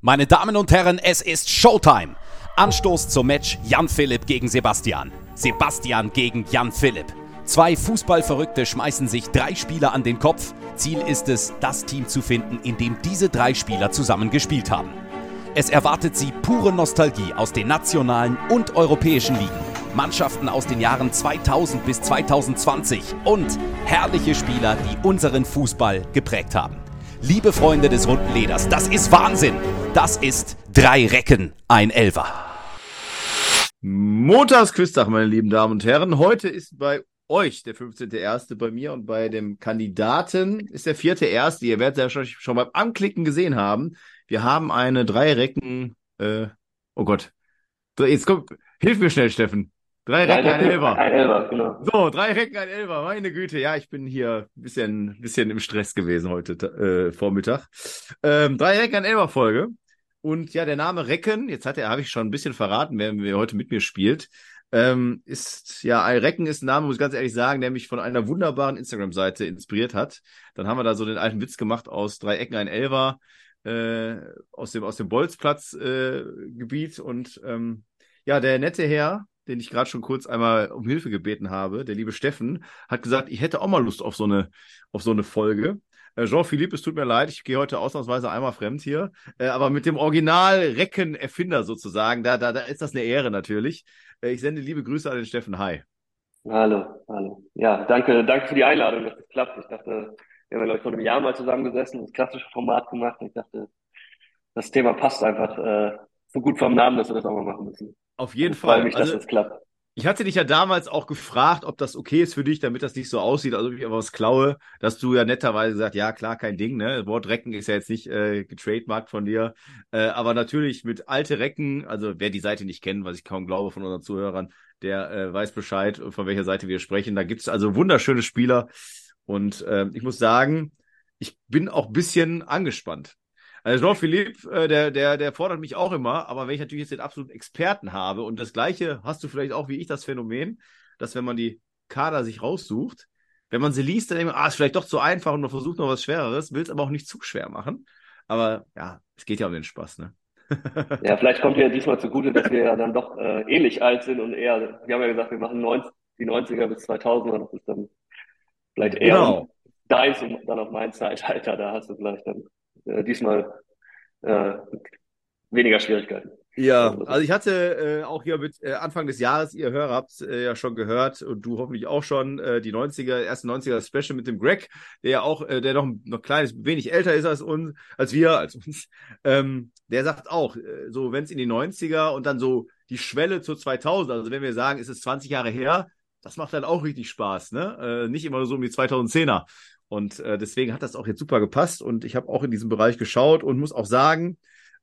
Meine Damen und Herren, es ist Showtime. Anstoß zum Match Jan Philipp gegen Sebastian. Sebastian gegen Jan Philipp. Zwei Fußballverrückte schmeißen sich drei Spieler an den Kopf. Ziel ist es, das Team zu finden, in dem diese drei Spieler zusammen gespielt haben. Es erwartet sie pure Nostalgie aus den nationalen und europäischen Ligen. Mannschaften aus den Jahren 2000 bis 2020 und herrliche Spieler, die unseren Fußball geprägt haben. Liebe Freunde des runden Leders, das ist Wahnsinn. Das ist drei Recken, ein Elfer. Montagsquiztag, meine lieben Damen und Herren. Heute ist bei euch der 15.1. bei mir und bei dem Kandidaten ist der 4.1. Ihr werdet ja schon, schon beim Anklicken gesehen haben. Wir haben eine drei Recken, äh, oh Gott. Jetzt kommt, hilf mir schnell, Steffen. Drei Recken, ein Elber. Ein Elber, genau. So, drei Recken, ein Elber. Meine Güte, ja, ich bin hier ein bisschen, bisschen im Stress gewesen heute äh, Vormittag. Ähm, drei Recken, ein Elber Folge. Und ja, der Name Recken, jetzt hat er, habe ich schon ein bisschen verraten, wer, wer heute mit mir spielt, ähm, ist, ja, ein Recken ist ein Name, muss ich ganz ehrlich sagen, der mich von einer wunderbaren Instagram-Seite inspiriert hat. Dann haben wir da so den alten Witz gemacht aus drei Ecken, ein Elber, äh, aus dem, aus dem Bolzplatz-Gebiet. Äh, und ähm, ja, der nette Herr, den ich gerade schon kurz einmal um Hilfe gebeten habe, der liebe Steffen, hat gesagt, ich hätte auch mal Lust auf so eine, auf so eine Folge. Äh, Jean-Philippe, es tut mir leid, ich gehe heute ausnahmsweise einmal fremd hier, äh, aber mit dem Original-Recken-Erfinder sozusagen, da, da, da ist das eine Ehre natürlich. Äh, ich sende liebe Grüße an den Steffen. Hi. Hallo, hallo. Ja, danke, danke für die Einladung, dass das klappt. Ich dachte, wir haben glaube ich, vor einem Jahr mal zusammengesessen, das klassische Format gemacht und ich dachte, das Thema passt einfach äh, so gut vom Namen, dass wir das auch mal machen müssen. Auf jeden ich Fall. Ich freue mich, also, dass das klappt. Ich hatte dich ja damals auch gefragt, ob das okay ist für dich, damit das nicht so aussieht, als ob ich was klaue, dass du ja netterweise gesagt, ja klar, kein Ding, ne? Wort Recken ist ja jetzt nicht äh, getrademarkt von dir, äh, aber natürlich mit alte Recken, also wer die Seite nicht kennt, was ich kaum glaube von unseren Zuhörern, der äh, weiß Bescheid, von welcher Seite wir sprechen. Da gibt's also wunderschöne Spieler und äh, ich muss sagen, ich bin auch bisschen angespannt. Also Jean-Philippe, äh, der, der, der fordert mich auch immer, aber wenn ich natürlich jetzt den absoluten Experten habe und das gleiche hast du vielleicht auch wie ich das Phänomen, dass wenn man die Kader sich raussucht, wenn man sie liest, dann denkt man, ah, ist vielleicht doch zu einfach und man versucht noch was Schwereres, will es aber auch nicht zu schwer machen. Aber ja, es geht ja um den Spaß, ne? ja, vielleicht kommt ja diesmal zugute, dass wir ja dann doch äh, ähnlich alt sind und eher, wir haben ja gesagt, wir machen 90, die 90er bis 2000er, das ist dann vielleicht eher genau. deins und dann auf mein Zeitalter, da hast du vielleicht dann äh, diesmal äh, weniger Schwierigkeiten. Ja, also ich hatte äh, auch hier mit äh, Anfang des Jahres, ihr Hörer habt äh, ja schon gehört und du hoffentlich auch schon, äh, die 90er, erste 90er Special mit dem Greg, der ja auch, äh, der noch noch kleines, wenig älter ist als uns, als wir, als uns. Ähm, der sagt auch, äh, so wenn es in die 90er und dann so die Schwelle zu 2000, also wenn wir sagen, es ist 20 Jahre her, das macht dann auch richtig Spaß, ne? Äh, nicht immer so um die 2010er. Und äh, deswegen hat das auch jetzt super gepasst und ich habe auch in diesem Bereich geschaut und muss auch sagen,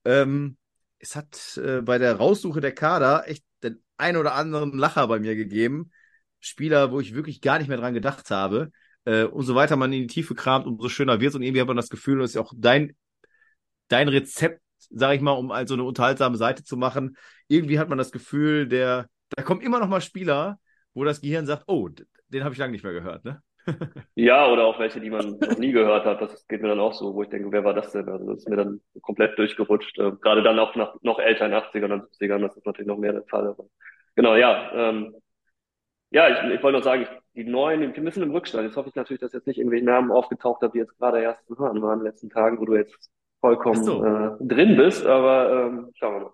ähm, es hat äh, bei der Raussuche der Kader echt den ein oder anderen Lacher bei mir gegeben. Spieler, wo ich wirklich gar nicht mehr dran gedacht habe. Äh, umso weiter man in die Tiefe kramt, umso schöner wird es. Und irgendwie hat man das Gefühl, das ist ja auch dein, dein Rezept, sag ich mal, um also eine unterhaltsame Seite zu machen. Irgendwie hat man das Gefühl, der, da kommen immer noch mal Spieler, wo das Gehirn sagt, oh, den habe ich lange nicht mehr gehört, ne? ja, oder auch welche, die man noch nie gehört hat. Das geht mir dann auch so, wo ich denke, wer war das denn? Also das ist mir dann komplett durchgerutscht. Äh, gerade dann auch nach noch älter in 80ern und 70ern, das ist natürlich noch mehr der Fall. Aber genau, ja. Ähm, ja, ich, ich wollte noch sagen, die neuen, die müssen im Rückstand. Jetzt hoffe ich natürlich, dass jetzt nicht irgendwelche Namen aufgetaucht haben, die jetzt gerade erst zu hören waren in den letzten Tagen, wo du jetzt vollkommen so. äh, drin bist. Aber ähm, schauen wir mal.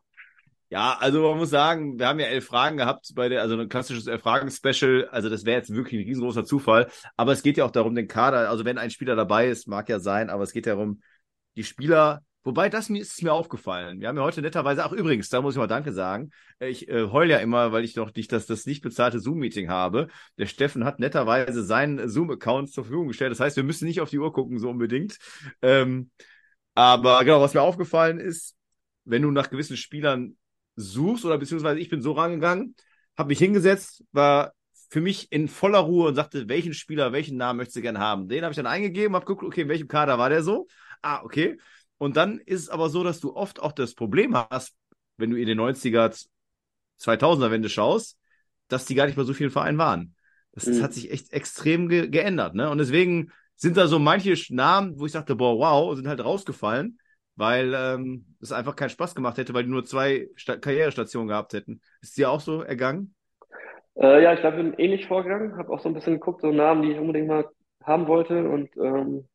Ja, also man muss sagen, wir haben ja elf Fragen gehabt bei der, also ein klassisches elf Fragen Special. Also das wäre jetzt wirklich ein riesengroßer Zufall. Aber es geht ja auch darum, den Kader, also wenn ein Spieler dabei ist, mag ja sein, aber es geht ja darum, die Spieler, wobei das ist mir aufgefallen. Wir haben ja heute netterweise, ach übrigens, da muss ich mal Danke sagen. Ich äh, heul ja immer, weil ich noch nicht das, das nicht bezahlte Zoom-Meeting habe. Der Steffen hat netterweise seinen Zoom-Account zur Verfügung gestellt. Das heißt, wir müssen nicht auf die Uhr gucken, so unbedingt. Ähm, aber genau, was mir aufgefallen ist, wenn du nach gewissen Spielern suchst oder beziehungsweise ich bin so rangegangen, habe mich hingesetzt, war für mich in voller Ruhe und sagte, welchen Spieler, welchen Namen möchtest du gerne haben? Den habe ich dann eingegeben, habe geguckt, okay, in welchem Kader war der so? Ah, okay. Und dann ist es aber so, dass du oft auch das Problem hast, wenn du in den 90er, 2000er Wende schaust, dass die gar nicht bei so vielen Vereinen waren. Das, das mhm. hat sich echt extrem ge geändert, ne? Und deswegen sind da so manche Namen, wo ich dachte, boah, wow, sind halt rausgefallen. Weil ähm, es einfach keinen Spaß gemacht hätte, weil die nur zwei Sta Karrierestationen gehabt hätten. Ist dir auch so ergangen? Äh, ja, ich glaube, ich bin ähnlich vorgegangen, habe auch so ein bisschen geguckt, so Namen, die ich unbedingt mal haben wollte und ähm,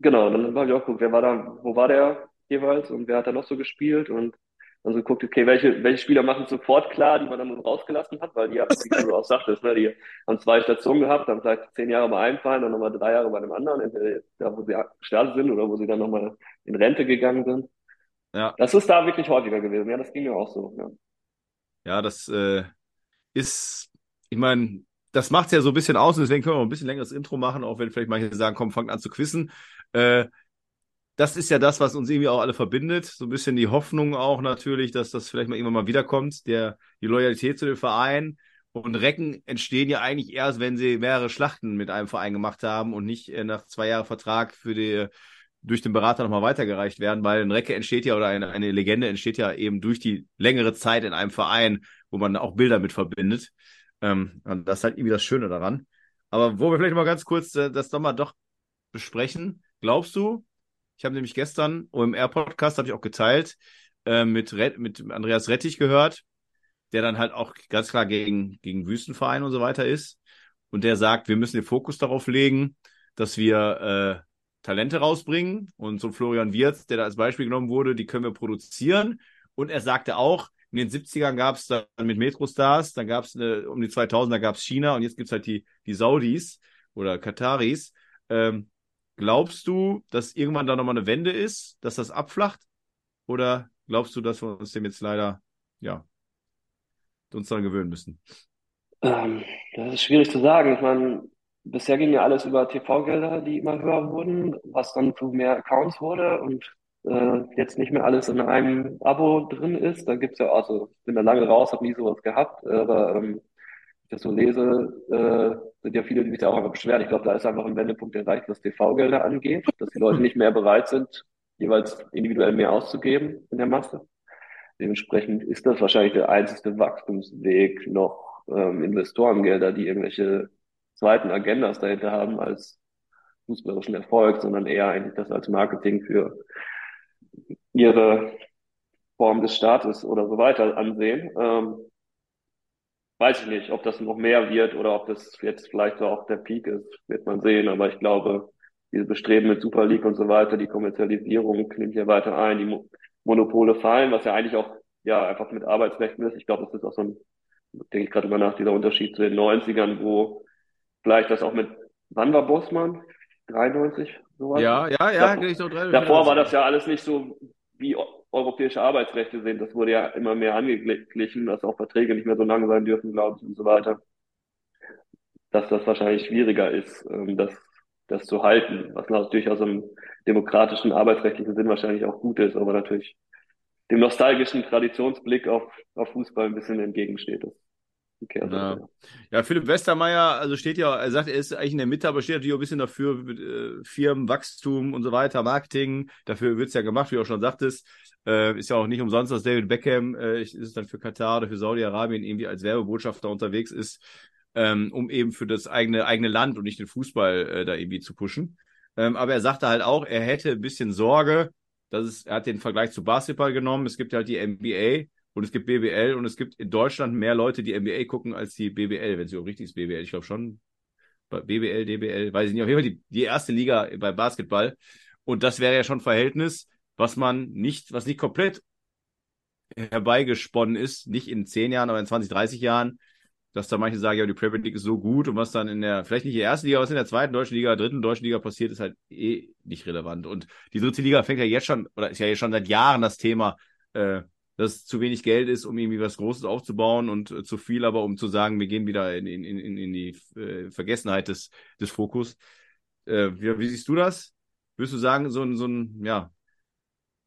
genau, dann habe ich auch geguckt, wer war da, wo war der jeweils und wer hat da noch so gespielt und dann so geguckt, okay, welche, welche Spieler machen sofort klar, die man dann rausgelassen hat, weil die haben, wie du auch sagtest, ne, die haben zwei Stationen gehabt, haben vielleicht zehn Jahre bei einem Verein, dann nochmal drei Jahre bei einem anderen, entweder da, wo sie gestartet sind oder wo sie dann nochmal in Rente gegangen sind. Ja. Das ist da wirklich häufiger gewesen. Ja, das ging mir auch so. Ja, ja das äh, ist, ich meine, das macht es ja so ein bisschen aus und deswegen können wir ein bisschen längeres Intro machen, auch wenn vielleicht manche sagen, komm, fangt an zu quissen. Äh, das ist ja das, was uns irgendwie auch alle verbindet. So ein bisschen die Hoffnung auch natürlich, dass das vielleicht mal irgendwann mal wiederkommt, der, die Loyalität zu dem Verein. Und Recken entstehen ja eigentlich erst, wenn sie mehrere Schlachten mit einem Verein gemacht haben und nicht äh, nach zwei Jahren Vertrag für die, durch den Berater nochmal weitergereicht werden, weil ein Recke entsteht ja oder eine, eine Legende entsteht ja eben durch die längere Zeit in einem Verein, wo man auch Bilder mit verbindet. Ähm, und das ist halt irgendwie das Schöne daran. Aber wo wir vielleicht mal ganz kurz äh, das nochmal doch besprechen, glaubst du, ich habe nämlich gestern OMR-Podcast, habe ich auch geteilt, äh, mit, mit Andreas Rettich gehört, der dann halt auch ganz klar gegen, gegen Wüstenverein und so weiter ist. Und der sagt, wir müssen den Fokus darauf legen, dass wir äh, Talente rausbringen. Und so Florian Wirz, der da als Beispiel genommen wurde, die können wir produzieren. Und er sagte auch, in den 70ern gab es dann mit Metrostars, dann gab es um die 2000er gab es China und jetzt gibt es halt die, die Saudis oder Kataris. Ähm, Glaubst du, dass irgendwann da nochmal eine Wende ist, dass das abflacht? Oder glaubst du, dass wir uns dem jetzt leider, ja, uns daran gewöhnen müssen? Ähm, das ist schwierig zu sagen. Ich meine, bisher ging ja alles über TV-Gelder, die immer höher wurden, was dann zu mehr Accounts wurde und äh, jetzt nicht mehr alles in einem Abo drin ist. Da gibt's ja, also ich bin da lange raus, habe nie sowas gehabt, aber ähm, das so lese, äh, sind ja viele, die sich da auch einfach beschweren. Ich glaube, da ist einfach ein Wendepunkt erreicht, was TV-Gelder angeht, dass die Leute nicht mehr bereit sind, jeweils individuell mehr auszugeben in der Masse. Dementsprechend ist das wahrscheinlich der einzige Wachstumsweg noch ähm, Investorengelder, die irgendwelche zweiten Agendas dahinter haben als fußballerischen Erfolg, sondern eher eigentlich das als Marketing für ihre Form des Staates oder so weiter ansehen. Ähm, weiß ich nicht, ob das noch mehr wird oder ob das jetzt vielleicht auch der Peak ist, wird man sehen. Aber ich glaube, diese Bestreben mit Super League und so weiter, die Kommerzialisierung nimmt hier weiter ein, die Mo Monopole fallen, was ja eigentlich auch ja einfach mit Arbeitsrechten ist. Ich glaube, das ist auch so ein, denke ich gerade immer nach, dieser Unterschied zu den 90ern, wo vielleicht das auch mit, wann war Bossmann? 93? Sowas? Ja, ja, ja, davor, drei, davor war das ja alles nicht so wie europäische Arbeitsrechte sind. Das wurde ja immer mehr angeglichen, dass auch Verträge nicht mehr so lang sein dürfen, glaube ich, und so weiter. Dass das wahrscheinlich schwieriger ist, ähm, das, das zu halten, was natürlich aus einem demokratischen, arbeitsrechtlichen Sinn wahrscheinlich auch gut ist, aber natürlich dem nostalgischen Traditionsblick auf, auf Fußball ein bisschen entgegensteht. Das ja. ja, Philipp Westermeier, also steht ja, er sagt, er ist eigentlich in der Mitte, aber steht natürlich auch ein bisschen dafür, äh, Firmenwachstum und so weiter, Marketing, dafür wird es ja gemacht, wie du auch schon sagtest. Äh, ist ja auch nicht umsonst, dass David Beckham äh, ist es dann für Katar oder für Saudi-Arabien irgendwie als Werbebotschafter unterwegs ist, ähm, um eben für das eigene, eigene Land und nicht den Fußball äh, da irgendwie zu pushen. Ähm, aber er sagte halt auch, er hätte ein bisschen Sorge, dass es, er hat den Vergleich zu Basketball genommen, es gibt halt die NBA und es gibt BBL und es gibt in Deutschland mehr Leute, die NBA gucken, als die BBL, wenn sie auch richtig ist, BBL. Ich glaube schon. BBL, DBL, weiß ich nicht. Auf jeden Fall die, die erste Liga bei Basketball. Und das wäre ja schon ein Verhältnis, was man nicht, was nicht komplett herbeigesponnen ist, nicht in 10 Jahren, aber in 20, 30 Jahren, dass da manche sagen, ja, die Premier League ist so gut und was dann in der, vielleicht nicht in der ersten Liga, was in der zweiten deutschen Liga, dritten deutschen Liga passiert, ist halt eh nicht relevant. Und die dritte Liga fängt ja jetzt schon, oder ist ja jetzt schon seit Jahren das Thema, äh, dass zu wenig Geld ist, um irgendwie was Großes aufzubauen und äh, zu viel, aber um zu sagen, wir gehen wieder in, in, in, in die äh, Vergessenheit des, des Fokus. Äh, wie, wie, siehst du das? Würdest du sagen, so ein, so ein, ja,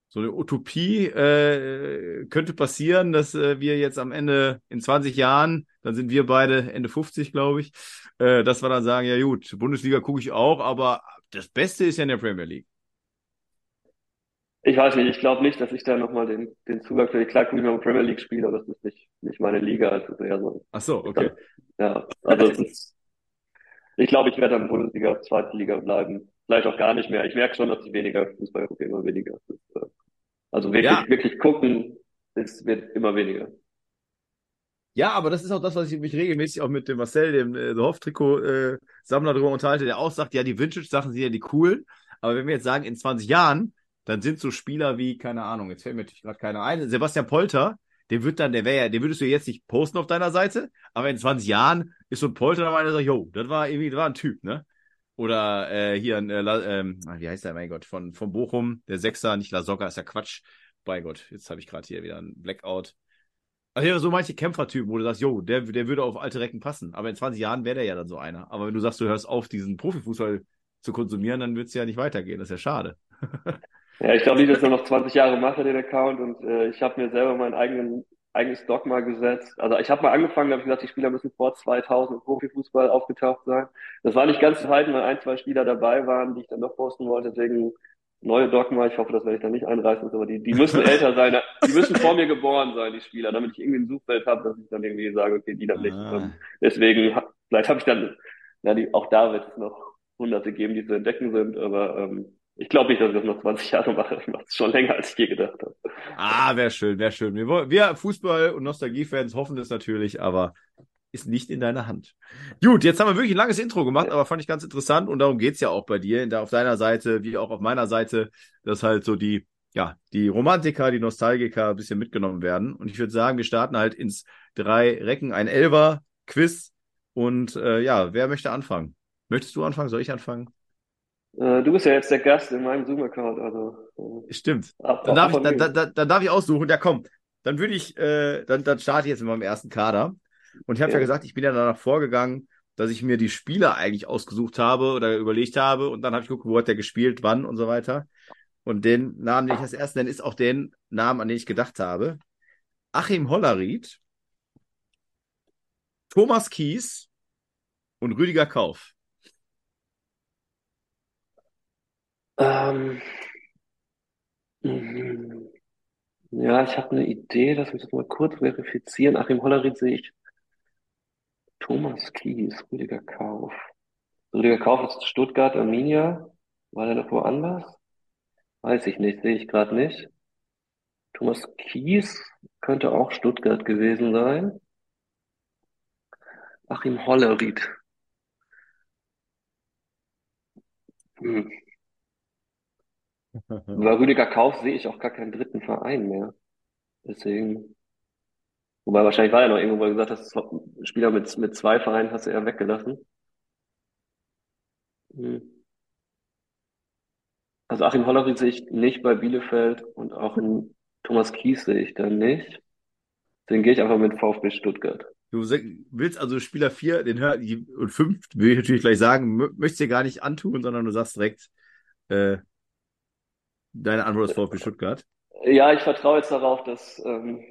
so eine Utopie äh, könnte passieren, dass äh, wir jetzt am Ende in 20 Jahren, dann sind wir beide Ende 50, glaube ich, äh, dass wir dann sagen, ja gut, Bundesliga gucke ich auch, aber das Beste ist ja in der Premier League. Ich weiß nicht, ich glaube nicht, dass ich da nochmal den, den Zugang für die Klar gucke ich mal Premier League spiele, aber das ist nicht, nicht meine Liga, also eher so. Ach so, okay. ja, also es ist, ich glaube, ich werde dann Bundesliga, zweite Liga bleiben. Vielleicht auch gar nicht mehr. Ich merke schon, dass ich weniger Fußball gucke, immer weniger. Äh, Also wirklich, Ja. wirklich gucken, es wird immer weniger. Ja, aber das ist auch das, was ich mich regelmäßig auch mit dem Marcel, dem äh, The Hoff-Trikot-Sammler drüber unterhalte, der auch sagt, ja, die Vintage-Sachen sind ja die coolen, aber wenn wir jetzt sagen, in 20 Jahren, dann sind so Spieler wie, keine Ahnung, jetzt fällt mir natürlich gerade keiner ein, Sebastian Polter, der wird dann, der wäre ja, den würdest du jetzt nicht posten auf deiner Seite, aber in 20 Jahren ist so ein Polter dabei, der sagt, yo, das war irgendwie, das war ein Typ, ne? Oder äh, hier ein, äh, ähm, wie heißt der, mein Gott, von, von Bochum, der Sechser, nicht Lasogga, ist ja Quatsch. Bei Gott, jetzt habe ich gerade hier wieder einen Blackout. Also ja, so manche Kämpfertypen, wo du sagst, jo, der, der würde auf alte Recken passen. Aber in 20 Jahren wäre der ja dann so einer. Aber wenn du sagst, du hörst auf, diesen Profifußball zu konsumieren, dann wird es ja nicht weitergehen. Das ist ja schade. Ja, ich glaube nicht, dass er noch 20 Jahre macht, den Account. Und äh, ich habe mir selber mein eigenen, eigenes Dogma gesetzt. Also ich habe mal angefangen, habe gesagt, die Spieler müssen vor 2000 im Profifußball aufgetaucht sein. Das war nicht ganz zu halten, weil ein, zwei Spieler dabei waren, die ich dann doch posten wollte. Deswegen neue Dogma. Ich hoffe, das werde ich dann nicht einreißen. Aber die, die müssen älter sein. Die müssen vor mir geboren sein, die Spieler, damit ich irgendwie ein Suchfeld habe, dass ich dann irgendwie sage, okay, die dann nicht. Ah. Ähm, deswegen, vielleicht habe ich dann, na, die, auch da wird es noch Hunderte geben, die zu entdecken sind. Aber ähm, ich glaube nicht, dass ich das noch 20 Jahre mache. Ich mache es schon länger, als ich je gedacht habe. Ah, wäre schön, wäre schön. Wir, wir Fußball- und Nostalgie-Fans hoffen das natürlich, aber ist nicht in deiner Hand. Gut, jetzt haben wir wirklich ein langes Intro gemacht, aber fand ich ganz interessant und darum geht's ja auch bei dir, auf deiner Seite, wie auch auf meiner Seite, dass halt so die, ja, die Romantiker, die Nostalgiker ein bisschen mitgenommen werden. Und ich würde sagen, wir starten halt ins drei Recken, ein Elfer, Quiz und äh, ja, wer möchte anfangen? Möchtest du anfangen? Soll ich anfangen? Äh, du bist ja jetzt der Gast in meinem Zoom-Account, also äh, Stimmt. ab, Dann darf, ich, dann, dann, dann, darf ich aussuchen. Ja, komm. Dann würde ich, äh, dann, dann starte ich jetzt mit meinem ersten Kader. Und ich habe ja Ja. gesagt, ich bin ja danach vorgegangen, dass ich mir die Spieler eigentlich ausgesucht habe oder überlegt habe. Und dann habe ich geguckt, wo hat der gespielt, wann und so weiter. Und den Namen, den ich als ersten nenne, ist auch den Namen, an den ich gedacht habe. Achim Hollerried, Thomas Kies und Rüdiger Kauf. Ähm, mhm. ja, ich habe eine Idee, lass mich das mal kurz verifizieren. Achim Hollerried sehe ich. Thomas Kies, Rüdiger Kauf. Rüdiger Kauf ist Stuttgart, Arminia. War der noch woanders? Weiß ich nicht, sehe ich gerade nicht. Thomas Kies könnte auch Stuttgart gewesen sein. Achim Hollerried. Hm. Bei Rüdiger Kauf sehe ich auch gar keinen dritten Verein mehr. Deswegen. Wobei wahrscheinlich war ja noch irgendwo, wo du gesagt hast, Spieler mit, mit zwei Vereinen hast du eher weggelassen. Hm. Also Achim Hollerried sehe ich nicht bei Bielefeld und auch einen Thomas Kies sehe ich da nicht. Deswegen gehe ich einfach mit VfB Stuttgart. Du willst also Spieler 4 den hör, und 5, will ich natürlich gleich sagen, mö- möchtest dir gar nicht antun, sondern du sagst direkt, äh, deine Antwort ist VfB Stuttgart. Ja, ich vertraue jetzt darauf, dass ähm,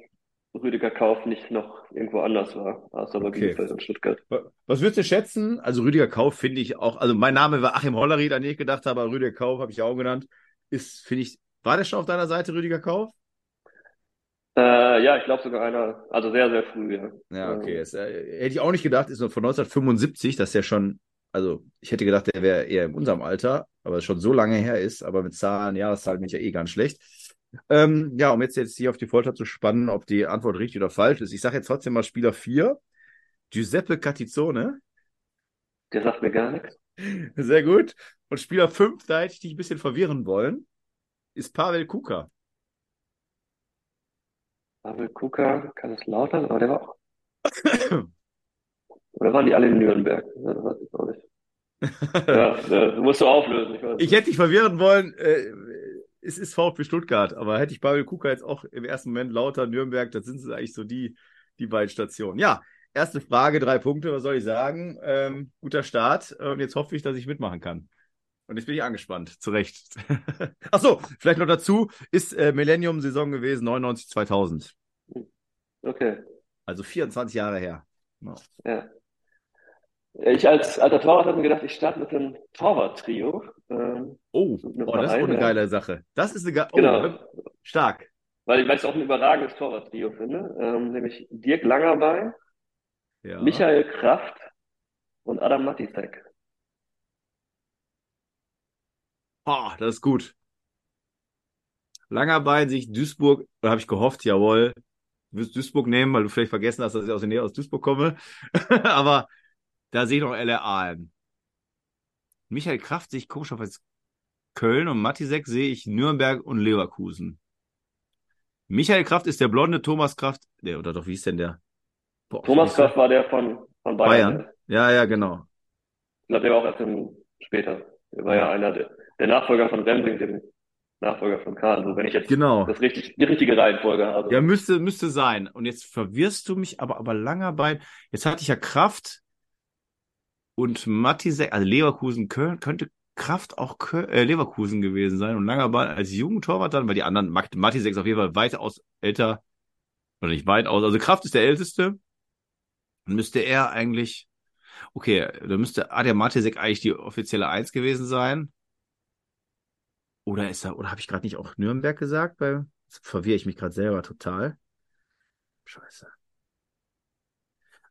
Rüdiger Kauf nicht noch irgendwo anders war, außer bei Okay. Bielefeld und Stuttgart. Wa- Was würdest du schätzen? Also Rüdiger Kauf finde ich auch, also mein Name war Achim Hollerried, an den ich gedacht habe, aber Rüdiger Kauf habe ich auch genannt. Ist, finde ich, war der schon auf deiner Seite, Rüdiger Kauf? Äh, ja, ich glaube sogar einer, also sehr, sehr früh, ja. Ja, okay. Ähm, Es, äh, hätte ich auch nicht gedacht, ist noch von 1975, das ist ja schon, also ich hätte gedacht, der wäre eher in unserem Alter, aber es schon so lange her ist, aber mit Zahlen, Jahreszahlen bin ich ja eh ganz schlecht. Ähm, ja, um jetzt, jetzt hier auf die Folter zu spannen, ob die Antwort richtig oder falsch ist. Ich sage jetzt trotzdem mal Spieler 4, Giuseppe Catizzone. der sagt mir gar nichts. Sehr gut. Und Spieler 5, da hätte ich dich ein bisschen verwirren wollen, ist Pavel Kuka. Pavel Kuka, Kaiserslautern, aber der war auch. Oder waren die alle in Nürnberg? Ja, das weiß ich auch nicht. Ja, ja, musst du auflösen. Ich weiß. Ich hätte dich verwirren wollen, äh, es ist VfB Stuttgart, aber hätte ich Pavel Kuka jetzt auch im ersten Moment lauter Nürnberg, das sind eigentlich so die, die beiden Stationen. Ja, erste Frage, drei Punkte, was soll ich sagen? Ähm, guter Start und jetzt hoffe ich, dass ich mitmachen kann. Und jetzt bin ich angespannt, zu Recht. Ach so, vielleicht noch dazu, ist äh, Millennium-Saison gewesen, 99, 2000. Okay, Also 24 Jahre her. Ja. ja. Ich als alter Torwart habe mir gedacht, ich starte mit einem Torwart-Trio. Ähm, Oh, oh, das ist eine geile Sache. Das ist eine geile, oh, Genau. stark. Weil ich es auch ein überragendes Torwart-Trio finde. Ähm, nämlich Dirk Langerbein, Ja. Michael Kraft und Adam Matisek. Oh, das ist gut. Langer Bein sich Duisburg, da habe ich gehofft, jawohl, du wirst Duisburg nehmen, weil du vielleicht vergessen hast, dass ich aus der Nähe aus Duisburg komme. Aber da sehe ich noch LRA. Michael Kraft sehe ich komisch auf als Köln und Matisek sehe ich Nürnberg und Leverkusen. Michael Kraft ist der blonde Thomas Kraft, der, oder doch, wie ist denn der? Boah, Thomas Kraft war der von, von Bayern. Bayern. Ja, ja, genau. Ich glaube, der war auch erst im, später. Der war ja einer der, der Nachfolger von Rembrandt, dem Nachfolger von Karl. Also wenn ich jetzt genau. das richtig, die richtige Reihenfolge habe. Ja, müsste, müsste sein. Und jetzt verwirrst du mich aber, aber langer bei. Jetzt hatte ich ja Kraft und Matisek, also Leverkusen, Köln, könnte Kraft auch Köln, äh, Leverkusen gewesen sein und langer Ball als Jugendtorwart dann, weil die anderen, Matisek ist auf jeden Fall weitaus älter, oder nicht weitaus, also Kraft ist der älteste. Dann müsste er eigentlich, okay, da müsste Adem Matisek eigentlich die offizielle Eins gewesen sein. Oder ist er, oder habe ich gerade nicht auch Nürnberg gesagt? Weil verwirre ich mich gerade selber total. Scheiße.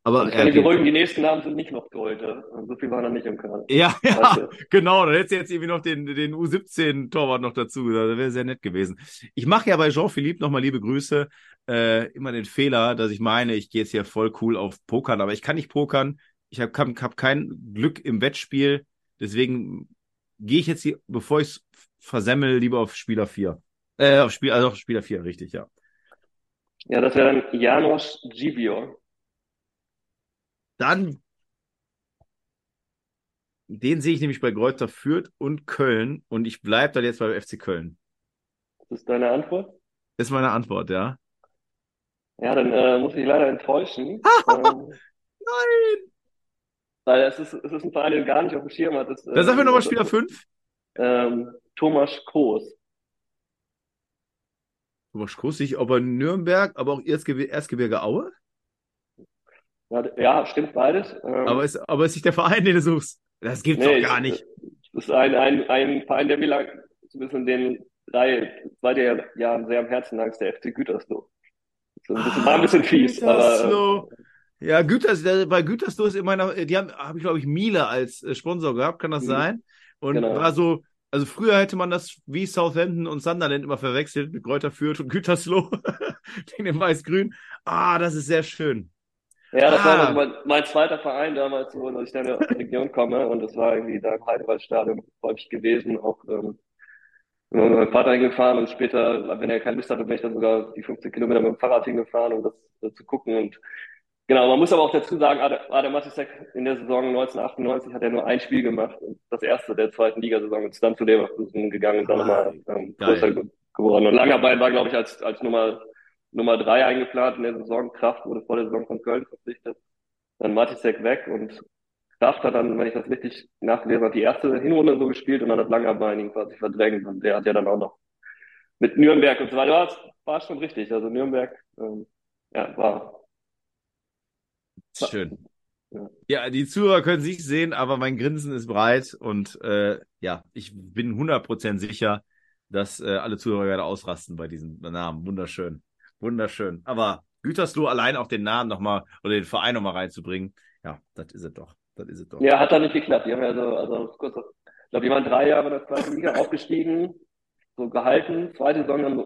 Aber ich kann die beruhigen, die nächsten Namen sind nicht noch heute. So viel war noch nicht im Kader. Ja, ja, weißt genau. Dann hättest du jetzt irgendwie noch den, den U17-Torwart noch dazu. Das wäre sehr nett gewesen. Ich mache ja bei Jean-Philippe nochmal liebe Grüße äh, immer den Fehler, dass ich meine, ich gehe jetzt hier voll cool auf Pokern, aber ich kann nicht pokern. Ich habe hab kein Glück im Wettspiel. Deswegen gehe ich jetzt hier, bevor ich es versemmel, lieber auf Spieler 4. Äh, auf Spiel, also auf Spieler 4, richtig, ja. Ja, das wäre dann Janos Gibio. Dann, den sehe ich nämlich bei Greuther Fürth und Köln und ich bleibe dann jetzt beim FC Köln. Das ist deine Antwort? Das ist meine Antwort, ja. Ja, dann äh, muss ich leider enttäuschen. ähm, Nein! Weil es ist, es ist ein Verein, den gar nicht auf dem Schirm hat. Das, äh, dann sagen wir nochmal Spieler 5. Ähm, Thomas Kroos. Thomas Kroos, ich aber Nürnberg, aber auch Erzgebirge, Erzgebirge Aue? Ja, stimmt beides. Ähm, aber, ist, aber ist nicht der Verein, den du suchst? Das gibt's nee, doch gar nicht. Das ist ein, ein, ein Verein, der mir lang, zumindest in den drei, zwei der Jahren sehr am Herzen lag, ist der FC Gütersloh. So ein bisschen, ah, war ein bisschen fies. Gütersloh. Aber, ja, Gütersloh, bei Gütersloh ist immer noch, die haben, habe ich glaube ich Miele als äh, Sponsor gehabt, kann das mhm. sein? Und genau. war so, also früher hätte man das wie Southampton und Sunderland immer verwechselt mit Kräuter Fürth und Gütersloh, den weiß-grün. Ah, das ist sehr schön. Ja, das ah. war mein, mein, zweiter Verein damals, wo ich dann aus der Region komme und das war irgendwie da im Heidewaldstadion häufig gewesen, auch ähm, mit meinem Vater hingefahren und später, wenn er keine Lust hatte, bin ich dann sogar die 15 Kilometer mit dem Fahrrad hingefahren, um das, das zu gucken und Genau, man muss aber auch dazu sagen, Adam Matisek in der Saison 1998 hat er nur ein Spiel gemacht. Das erste der zweiten Ligasaison und ist dann zu Leverkusen gegangen und dann nochmal ähm, größer geworden. Und Langerbein war, glaube ich, als, als Nummer Nummer drei eingeplant in der Saison. Kraft wurde vor der Saison von Köln verpflichtet. Dann Matisek weg und Kraft hat dann, wenn ich das richtig nachgelesen habe, die erste Hinrunde so gespielt und dann hat Langerbein ihn quasi verdrängt. Und der hat ja dann auch noch mit Nürnberg und so weiter. Das war schon richtig. Also Nürnberg, ähm, ja, war. Schön. Ja. ja, die Zuhörer können sich sehen, aber mein Grinsen ist breit und äh, ja, ich bin 100% sicher, dass äh, alle Zuhörer gerade ausrasten bei diesem Namen. Wunderschön. Wunderschön. Aber Gütersloh allein auch den Namen nochmal oder den Verein nochmal reinzubringen, ja, das ist es doch. Das ist es doch. Ja, hat da nicht geklappt. Die haben ja so, also kurz, ich glaube, die waren drei Jahre in der zweiten Liga aufgestiegen, so gehalten, zweite Saison dann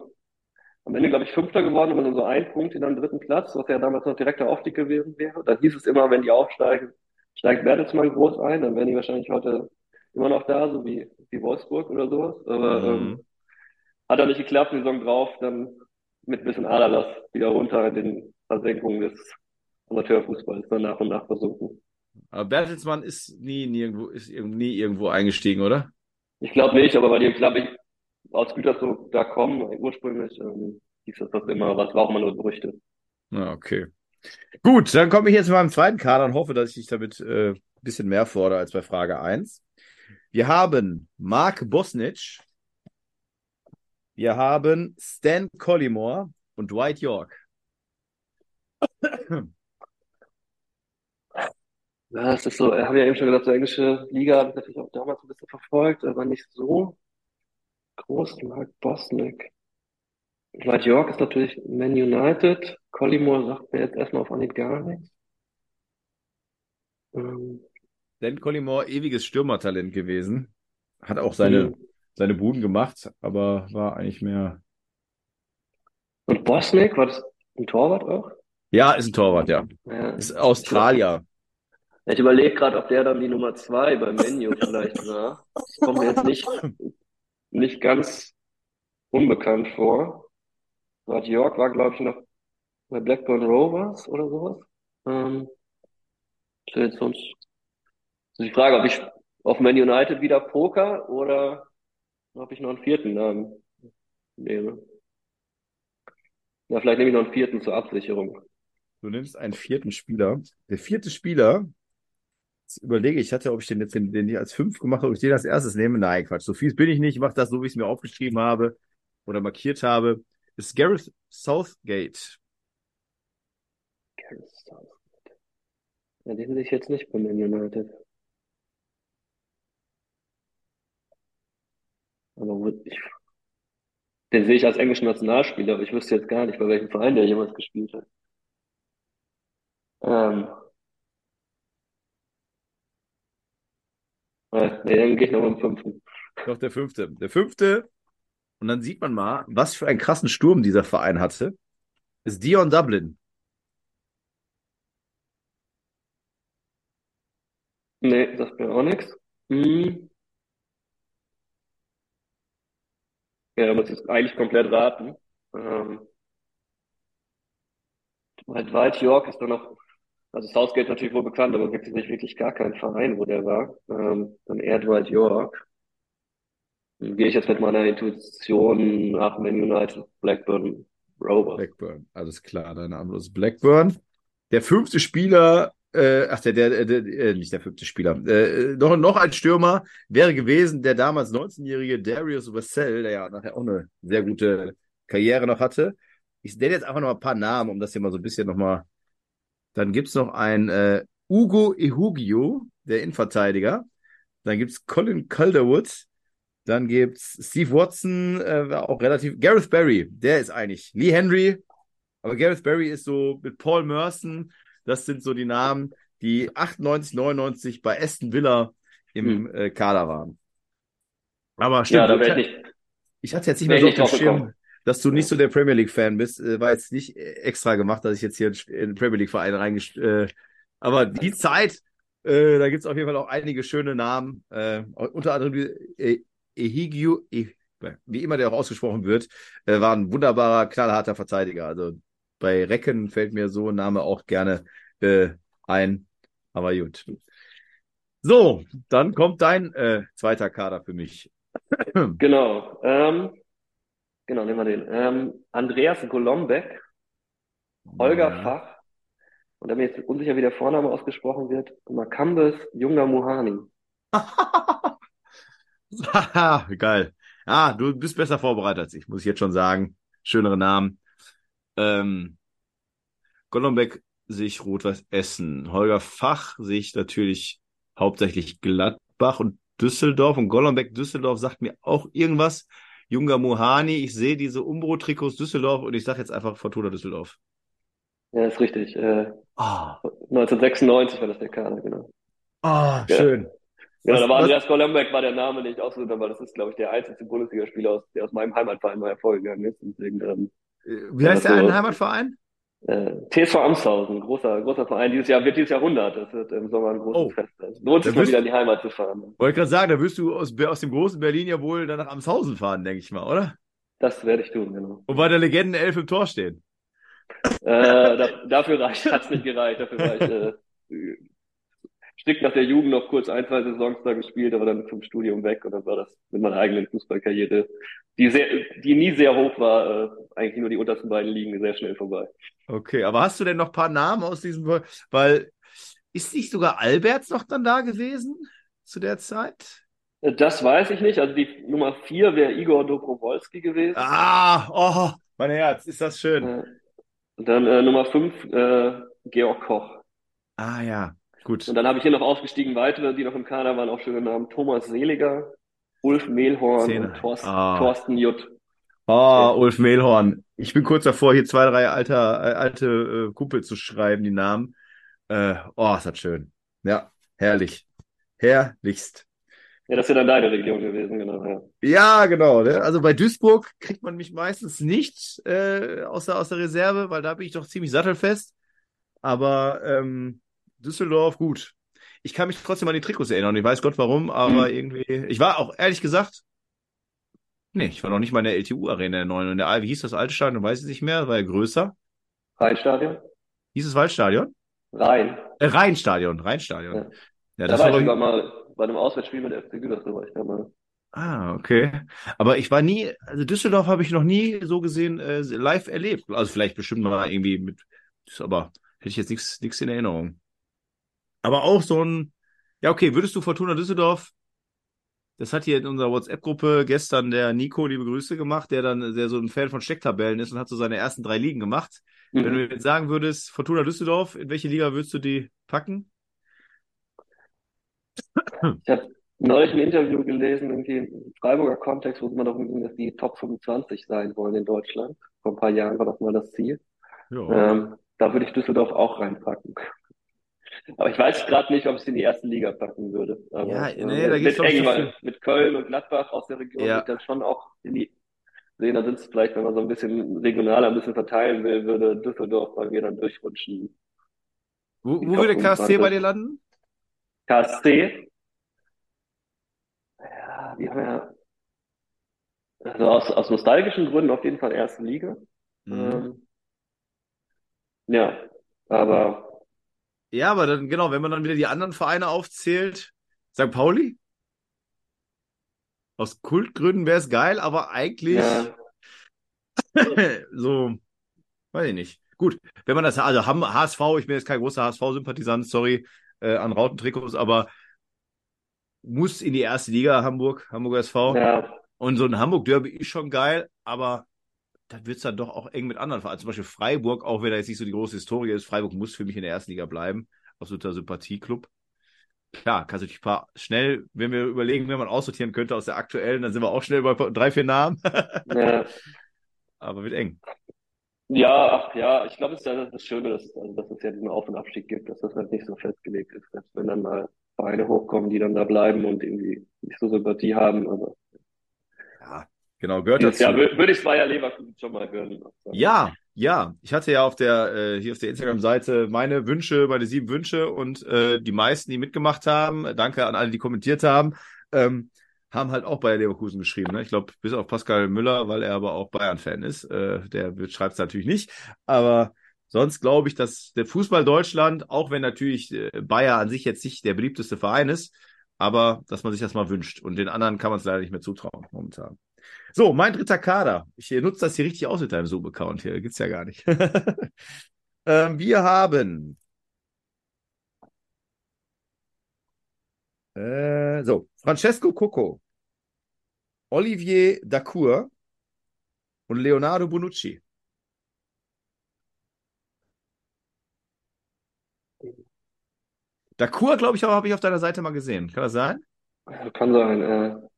am Ende, glaube ich, Fünfter geworden, aber nur so ein Punkt in den dritten Platz, was ja damals noch direkter Aufstieg gewesen wäre. Da hieß es immer, wenn die aufsteigen, steigt Bertelsmann groß ein, dann wären die wahrscheinlich heute immer noch da, so wie, wie Wolfsburg oder sowas. Aber mhm. ähm, hat da nicht geklappt, die Saison drauf, dann mit ein bisschen Aderlass wieder runter in den Versenkungen des Amateurfußballs dann nach und nach versuchen. Aber Bertelsmann ist nie, nirgendwo, ist nie irgendwo eingestiegen, oder? Ich glaube nicht, aber weil die, glaube ich, aus Gütersloh da kommen, ursprünglich, ähm, hieß das, das immer, was braucht man nur Gerüchte. Ah, okay. Gut, dann komme ich jetzt zu meinem zweiten Kader und hoffe, dass ich dich damit äh, ein bisschen mehr fordere als bei Frage 1. Wir haben Mark Bosnich, wir haben Stan Collymore und Dwight York. Ja, das ist so, ich habe ja eben schon gesagt, die englische Liga habe ich natürlich auch damals ein bisschen verfolgt, aber nicht so groß. Mark Bosnick. Dwight York ist natürlich Man United. Collymore sagt mir jetzt erstmal auf Anhieb gar nichts. Ähm, Dan Collymore, ewiges Stürmertalent gewesen. Hat auch seine mhm seine Buden gemacht, aber war eigentlich mehr Und Bosnick, war das ein Torwart auch? Ja, ist ein Torwart, ja. Ja. Ist Australier. Ich überlege gerade, ob der dann die Nummer zwei beim Menu vielleicht war. Das kommt mir jetzt nicht, nicht ganz unbekannt vor. Dwight York war, glaube ich, noch bei Blackburn Rovers oder sowas. Ähm, ist jetzt sonst ist die Frage, ob ich auf Man United wieder Poker oder ob ich noch einen vierten Namen nehme. Ja, vielleicht nehme ich noch einen vierten zur Absicherung. Du nimmst einen vierten Spieler. Der vierte Spieler, jetzt überlege ich, hatte, ob ich den jetzt den, den als fünf gemacht habe, ob ich den als erstes nehme. Nein, Quatsch. So fies bin ich nicht. Ich mache das so, wie ich es mir aufgeschrieben habe oder markiert habe. Ist Gareth Southgate. Gareth Southgate. Ja, den sehe ich jetzt nicht bei Man United. Wo- ich, den sehe ich als englischen Nationalspieler, aber ich wüsste jetzt gar nicht, bei welchem Verein der jemals gespielt hat. Ähm, äh, nee, dann gehe ich noch mit dem fünften. Doch, der fünfte. Der fünfte. Und dann sieht man mal, was für einen krassen Sturm dieser Verein hatte. Ist Dion Dublin. Nee, sagt mir auch nichts. Hm. Ja, muss jetzt eigentlich komplett raten. Ähm, Dwight York ist dann noch, also Southgate natürlich wohl bekannt, aber gibt es nicht wirklich gar keinen Verein, wo der war. Ähm, dann eher Dwight York. Dann gehe ich jetzt mit meiner Intuition nach Man United, Blackburn Rovers. Blackburn. Alles klar, dein Name ist Blackburn. Der fünfte Spieler, äh, ach, der, der, der, äh, nicht der fünfte Spieler, äh, noch, noch ein Stürmer wäre gewesen, der damals 19-jährige Darius Vassell, der ja nachher auch eine sehr gute Karriere noch hatte. Ich nenne jetzt einfach noch ein paar Namen, um das hier mal so ein bisschen nochmal. Dann gibt's noch einen äh, Ugo Ehugio, der Innenverteidiger. Dann gibt's Colin Calderwood. Dann gibt's Steve Watson, äh, war auch relativ. Gareth Barry, der ist eigentlich. Lee Henry, aber Gareth Barry ist so mit Paul Merson, das sind so die Namen, die 98, 99 bei Aston Villa im Hm. äh, Kader waren. Aber stimmt, Ja, da ich, nicht, ich hatte jetzt nicht mehr so auf dem Schirm, gekommen. dass du nicht so der Premier League-Fan bist. Äh, war jetzt nicht äh, extra gemacht, dass ich jetzt hier in den Premier League-Verein reingest... Äh, aber die Zeit, äh, da gibt's auf jeden Fall auch einige schöne Namen. Äh, unter anderem äh, Ehigio, eh, wie immer der auch ausgesprochen wird, äh, war ein wunderbarer, knallharter Verteidiger. Also bei Recken fällt mir so ein Name auch gerne äh, ein. Aber gut. So, dann kommt dein äh, zweiter Kader für mich. Genau. Ähm, genau, nehmen wir den. Ähm, Andreas Golombek, Holger Ja. Fach, und da bin ich jetzt unsicher, wie der Vorname ausgesprochen wird, Makambes Junger Muhani. Geil. Ah, du bist besser vorbereitet als ich, muss ich jetzt schon sagen. Schönere Namen. Ähm, Golombek sehe ich Rot-Weiß Essen. Holger Fach sehe ich natürlich hauptsächlich Gladbach und Düsseldorf. Und Golombek Düsseldorf sagt mir auch irgendwas. Junger Mohani, ich sehe diese Umbro-Trikots Düsseldorf und ich sage jetzt einfach Fortuna Düsseldorf. Ja, ist richtig. Äh, Ah, 1996 war das der Kader, genau. ah, Ja. schön. Genau, Was- da war was- Andreas Golombek, war der Name nicht ausgesucht, aber das ist, glaube ich, der einzige Bundesligaspieler, aus, der aus meinem Heimatverein mal hervorgegangen ist. Deswegen, ähm, Äh, Wie heißt der eine Heimatverein? äh, TSV Amshausen, großer, großer Verein. Dieses Jahr wird dieses Jahr 100. Das wird im Sommer ein großes Oh. Fest. Also lohnt sich mal wieder in die Heimat zu fahren. Wollte gerade sagen, da wirst du aus, aus dem großen Berlin ja wohl dann nach Amshausen fahren, denke ich mal, oder? Das werde ich tun, genau. Und bei der Legendenelf im Tor stehen. Äh, da, dafür reicht, hat's nicht gereicht. Dafür war ich äh, Stück nach der Jugend noch kurz ein, zwei Saisons da gespielt, aber dann zum Studium weg und dann war das mit meiner eigenen Fußballkarriere, die sehr, die nie sehr hoch war, äh, eigentlich nur die untersten beiden Ligen sehr schnell vorbei. Okay, aber hast du denn noch ein paar Namen aus diesem, weil ist nicht sogar Alberts noch dann da gewesen zu der Zeit? Äh, Das weiß ich nicht. Also die Nummer vier wäre Igor Dobrowolski gewesen. Ah, oh, mein Herz, ist das schön. Äh, und dann äh, Nummer fünf äh, Georg Koch. Ah ja, gut. Und dann habe ich hier noch aufgestiegen weitere, die noch im Kader waren, auch schöne Namen. Thomas Seliger, Ulf Mehlhorn Zehner. und Thorsten, Ah. Thorsten Jutt. Oh, Ulf Mehlhorn. Ich bin kurz davor, hier zwei, drei alter, äh, alte äh, Kumpel zu schreiben, die Namen. Äh, oh, ist das schön. Ja, herrlich. Herrlichst. Ja, das ja dann deine Region gewesen, genau. Ja, ja genau. Ne? Also bei Duisburg kriegt man mich meistens nicht äh, aus, der, aus der Reserve, weil da bin ich doch ziemlich sattelfest. Aber ähm, Düsseldorf, gut. Ich kann mich trotzdem an die Trikots erinnern. Ich weiß Gott warum, aber mhm. irgendwie. Ich war auch ehrlich gesagt. Nee, ich war noch nicht mal in der LTU-Arena der neuen. In der, wie hieß das alte Stadion? Weiß ich nicht mehr, war ja größer. Rheinstadion? Hieß es Waldstadion? Rhein. Äh, Rheinstadion, Rheinstadion. Ja, ja das da war, war ich sogar mal bei einem Auswärtsspiel mit FC Gütersloh war ich da mal. Ah, okay. Aber ich war nie, also Düsseldorf habe ich noch nie so gesehen äh, live erlebt. Also vielleicht bestimmt mal irgendwie mit, aber hätte ich jetzt nichts in Erinnerung. Aber auch so ein, ja okay, würdest du Fortuna Düsseldorf, das hat hier in unserer WhatsApp-Gruppe gestern der Nico, liebe Grüße gemacht, der dann, der so ein Fan von Stecktabellen ist und hat so seine ersten drei Ligen gemacht. Mhm. Wenn du jetzt sagen würdest, Fortuna Düsseldorf, in welche Liga würdest du die packen? Ich habe neulich ein Interview gelesen, irgendwie im Freiburger Kontext, wo man doch dass die Top 25 sein wollen in Deutschland. Vor ein paar Jahren war das mal das Ziel. Ähm, da würde ich Düsseldorf auch reinpacken. Aber ich weiß gerade nicht, ob ich es in die erste Liga packen würde. Aber, ja, äh, nee, da mit, eng, mit Köln und Gladbach aus der Region ja. ich dann schon auch in die sehen. Da sind es vielleicht, wenn man so ein bisschen regionaler ein bisschen verteilen will, würde Düsseldorf bei mir dann durchrutschen. Wo, wo würde KSC bei dir landen? KSC? Ja, die haben ja also aus, aus nostalgischen Gründen auf jeden Fall erste Liga. Mhm. Ähm, ja, aber. Ja, aber dann, genau, wenn man dann wieder die anderen Vereine aufzählt, St. Pauli? Aus Kultgründen wäre es geil, aber eigentlich ja. so, weiß ich nicht. Gut, wenn man das, also HSV, ich bin jetzt kein großer HSV-Sympathisant, sorry, äh, an Rautentrikots, aber muss in die erste Liga Hamburg, Hamburg SV. Ja. Und so ein Hamburg-Derby ist schon geil, aber dann wird es dann doch auch eng mit anderen Vereinen. Zum Beispiel Freiburg, auch wenn da jetzt nicht so die große Historie ist, Freiburg muss für mich in der ersten Liga bleiben. Absoluter Sympathieklub. Klar, kannst du dich paar schnell, wenn wir überlegen, wenn man aussortieren könnte aus der aktuellen, dann sind wir auch schnell bei drei, vier Namen. ja. Aber wird eng. Ja, ach ja, ich glaube, es ist ja das Schöne, dass, also, dass es ja diesen Auf- und Abstieg gibt, dass das halt nicht so festgelegt ist, dass wenn dann mal Vereine hochkommen, die dann da bleiben und irgendwie nicht so Sympathie haben. Aber ja, genau, gehört dazu. Ja, würde ich Bayer Leverkusen schon mal gönnen. Ja, ja. Ich hatte ja auf der, äh, hier auf der Instagram-Seite meine Wünsche, meine sieben Wünsche und äh, die meisten, die mitgemacht haben, danke an alle, die kommentiert haben, ähm, haben halt auch Bayer Leverkusen geschrieben. Ne? Ich glaube, bis auf Pascal Müller, weil er aber auch Bayern-Fan ist. Äh, der schreibt es natürlich nicht. Aber sonst glaube ich, dass der Fußball Deutschland, auch wenn natürlich äh, Bayer an sich jetzt nicht der beliebteste Verein ist, aber dass man sich das mal wünscht. Und den anderen kann man es leider nicht mehr zutrauen momentan. So, mein dritter Kader. Ich nutze das hier richtig aus mit deinem Zoom-Account hier. Gibt's ja gar nicht. ähm, wir haben äh, so Francesco Coco, Olivier Dacour und Leonardo Bonucci. Dacour, glaube ich, habe ich auf deiner Seite mal gesehen. Kann das sein? Kann sein, äh.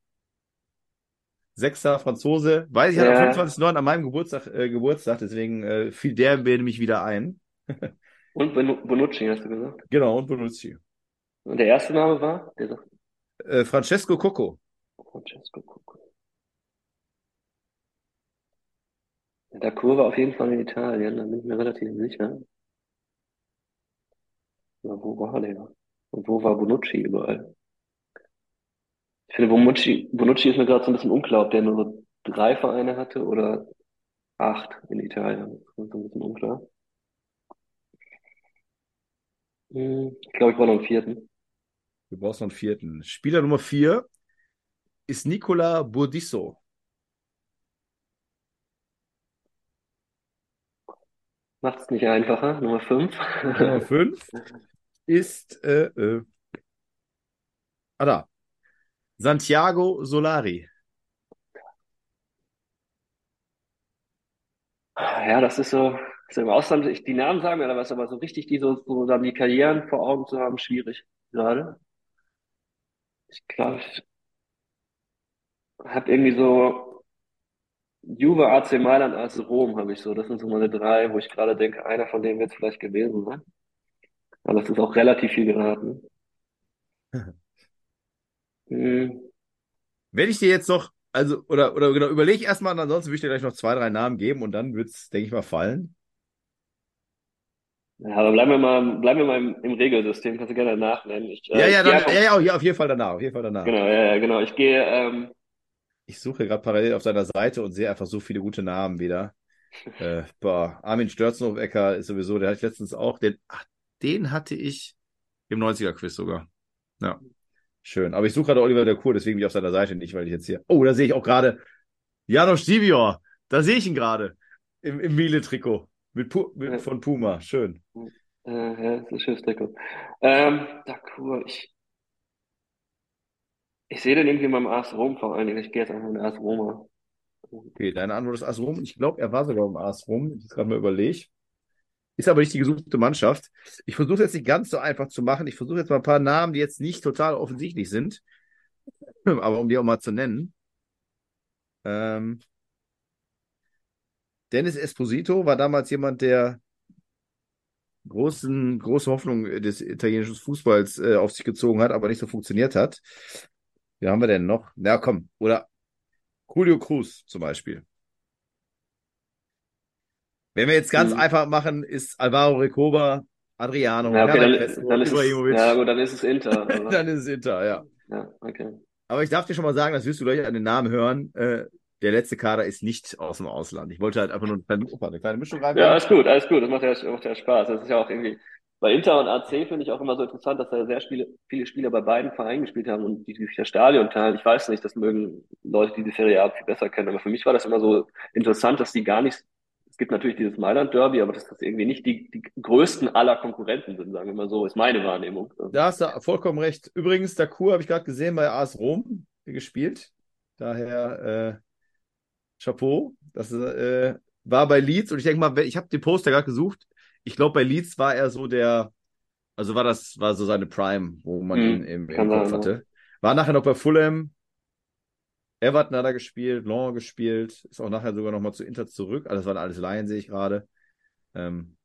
Sechster Franzose. Weiß ich, ja. hat am 25.09. an meinem Geburtstag, äh, Geburtstag, deswegen äh, fiel der mich wieder ein. und Bonucci, hast du gesagt? Genau, und Bonucci. Und der erste Name war? Der äh, Francesco Coco. Francesco Coco. Der Kurve auf jeden Fall in Italien, da bin ich mir relativ sicher. Aber wo war der? Und wo war Bonucci überall? Ich finde, Bonucci, Bonucci ist mir gerade so ein bisschen unklar, ob der nur so drei Vereine hatte oder acht in Italien. Das ist so ein bisschen unklar. Hm, ich glaube, ich war noch im vierten. Du brauchst noch einen vierten. Spieler Nummer vier ist Nicola Burdisso. Macht es nicht einfacher. Nummer fünf. Nummer fünf ist äh, äh, ah da. Santiago Solari. Ja, das ist so, so im Ausland, ich, die Namen sagen mir da was, aber so richtig die so, so dann die Karrieren vor Augen zu haben, schwierig gerade. Ich glaube, ich habe irgendwie so Juve, AC Mailand, AC Rom habe ich so. Das sind so meine drei, wo ich gerade denke, einer von denen wird es vielleicht gewesen sein. Aber das ist auch relativ viel geraten. Hm. Wenn ich dir jetzt noch, also, oder, oder genau, überlege erstmal, und ansonsten würde ich dir gleich noch zwei, drei Namen geben und dann wird es, denke ich mal, fallen. Ja, aber bleiben wir mal, bleiben wir mal im, im Regelsystem, kannst du gerne nachnennen. Ich, äh, ja, ja, dann, ja, ja, auf jeden Fall danach, auf jeden Fall danach. Genau, ja, ja, genau. Ich gehe, ähm, ich suche gerade parallel auf seiner Seite und sehe einfach so viele gute Namen wieder. äh, boah, Armin Störzenhoff-Ecker ist sowieso, der hatte ich letztens auch, den, ach, den hatte ich im 90er-Quiz sogar. Ja. Schön. Aber ich suche gerade Oliver der Kur, deswegen bin ich auf seiner Seite nicht, weil ich jetzt hier. Oh, da sehe ich auch gerade Janosch Sivior. Da sehe ich ihn gerade. Im, im Miele-Trikot. Mit, Pu mit von Puma. Schön. Äh, ja, das ist ein schönes Trikot. Ähm, Dakur, ich. Ich sehe den irgendwie beim AS Rom vor allen Dingen. Ich gehe jetzt einfach mit AS Roma. Okay, deine Antwort ist AS Rom. Ich glaube, er war sogar im AS Rom. Ich gerade mal überlege. Ist aber nicht die gesuchte Mannschaft. Ich versuche jetzt nicht ganz so einfach zu machen. Ich versuche jetzt mal ein paar Namen, die jetzt nicht total offensichtlich sind. Aber um die auch mal zu nennen. Ähm, Dennis Esposito war damals jemand, der großen, große Hoffnung des italienischen Fußballs äh, auf sich gezogen hat, aber nicht so funktioniert hat. Wie haben wir denn noch? Na komm, oder Julio Cruz zum Beispiel. Wenn wir jetzt ganz mhm. einfach machen, ist Alvaro Recoba, Adriano, ja, okay, dann, dann, ist es, ja, gut, dann ist es Inter. dann ist es Inter, ja. Ja, okay. Aber ich darf dir schon mal sagen, das wirst du gleich an den Namen hören. Äh, der letzte Kader ist nicht aus dem Ausland. Ich wollte halt einfach nur eine kleine Mischung rein. Ja, alles gut, alles gut. Das macht ja, macht ja Spaß. Das ist ja auch irgendwie, bei Inter und AC finde ich auch immer so interessant, dass da sehr viele, viele Spieler bei beiden Vereinen gespielt haben und die, sich das Stadion teilen. Ich weiß nicht, das mögen Leute, die die Serie A viel besser kennen, aber für mich war das immer so interessant, dass die gar nicht es gibt natürlich dieses Mailand-Derby, aber dass das irgendwie nicht die, die größten aller Konkurrenten sind, sagen wir mal so, ist meine Wahrnehmung. Da hast du vollkommen recht. Übrigens, der Kur habe ich gerade gesehen bei AS Rom gespielt. Daher äh, Chapeau. Das äh, war bei Leeds und ich denke mal, ich habe den Poster gerade gesucht. Ich glaube, bei Leeds war er so der, also war das, war so seine Prime, wo man hm, ihn im, im Kopf hatte. War nachher noch bei Fulham, Everton hat er gespielt, Long gespielt, ist auch nachher sogar nochmal zu Inter zurück. Also das waren alles Laien, sehe ich gerade. Ähm,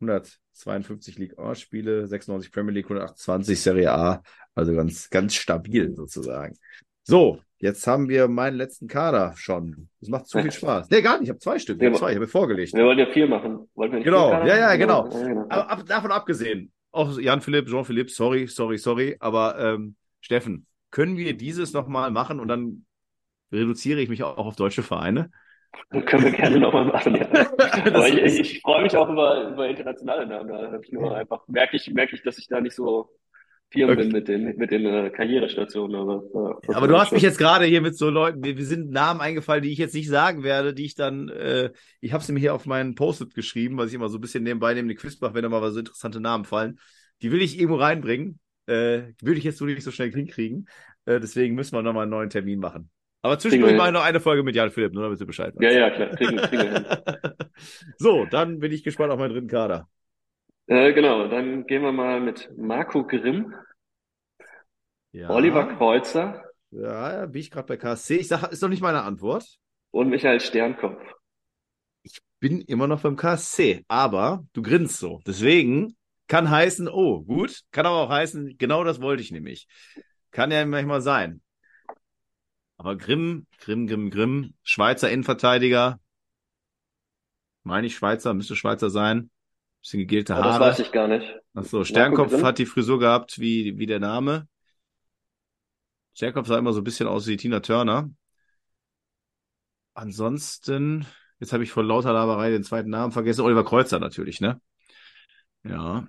152 League A-Spiele, 96 Premier League, 128 Serie A. Also ganz, ganz stabil sozusagen. So, jetzt haben wir meinen letzten Kader schon. Das macht zu viel Spaß. Nee, gar nicht. Ich habe zwei Stück. Ich habe zwei. Ich habe vorgelegt. Wir wollen ja vier machen. Wir nicht genau. Ja, ja, genau. Ja, genau. Aber ab, davon abgesehen, auch Jan-Philipp, Jean-Philipp, sorry, sorry, sorry. Aber ähm, Steffen, können wir dieses nochmal machen und dann reduziere ich mich auch auf deutsche Vereine. Das können wir gerne nochmal machen, ja. Aber ich, ich, freue mich auch über, über internationale Namen. Da habe ich nur einfach, merke ich, merke ich, dass ich da nicht so firm okay. bin mit den, mit den äh, Karrierestationen. Aber, äh, aber du hast mich jetzt gerade hier mit so Leuten, wir, wir sind Namen eingefallen, die ich jetzt nicht sagen werde, die ich dann, äh, ich habe sie mir hier auf meinen Post-it geschrieben, was ich immer so ein bisschen nebenbei neben den Quiz mache, wenn da mal so interessante Namen fallen. Die will ich irgendwo reinbringen. Äh, würde ich jetzt so nicht so schnell hinkriegen. Äh, deswegen müssen wir nochmal einen neuen Termin machen. Aber zwischendurch mache ich noch eine Folge mit Jan Philipp, nur damit du Bescheid weißt. Ja, ja, klar. Kriegen, kriegen so, dann bin ich gespannt auf meinen dritten Kader. Äh, genau, dann gehen wir mal mit Marco Grimm, ja. Oliver Kreuzer. Ja, bin ich gerade bei KSC. Ich sage, ist noch nicht meine Antwort. Und Michael Sternkopf. Ich bin immer noch beim KSC, aber du grinst so. Deswegen kann heißen, oh, gut. Kann aber auch heißen, genau das wollte ich nämlich. Kann ja manchmal sein. Aber Grimm, Grimm, Grimm, Grimm, Schweizer Innenverteidiger. Meine ich Schweizer, müsste Schweizer sein. Bisschen gegelte Haare. das weiß ich gar nicht. Achso, Sternkopf hat die Frisur gehabt wie, wie der Name. Sternkopf sah immer so ein bisschen aus wie Tina Turner. Ansonsten, jetzt habe ich vor lauter Laberei den zweiten Namen vergessen. Oliver Kreuzer natürlich, ne? Ja.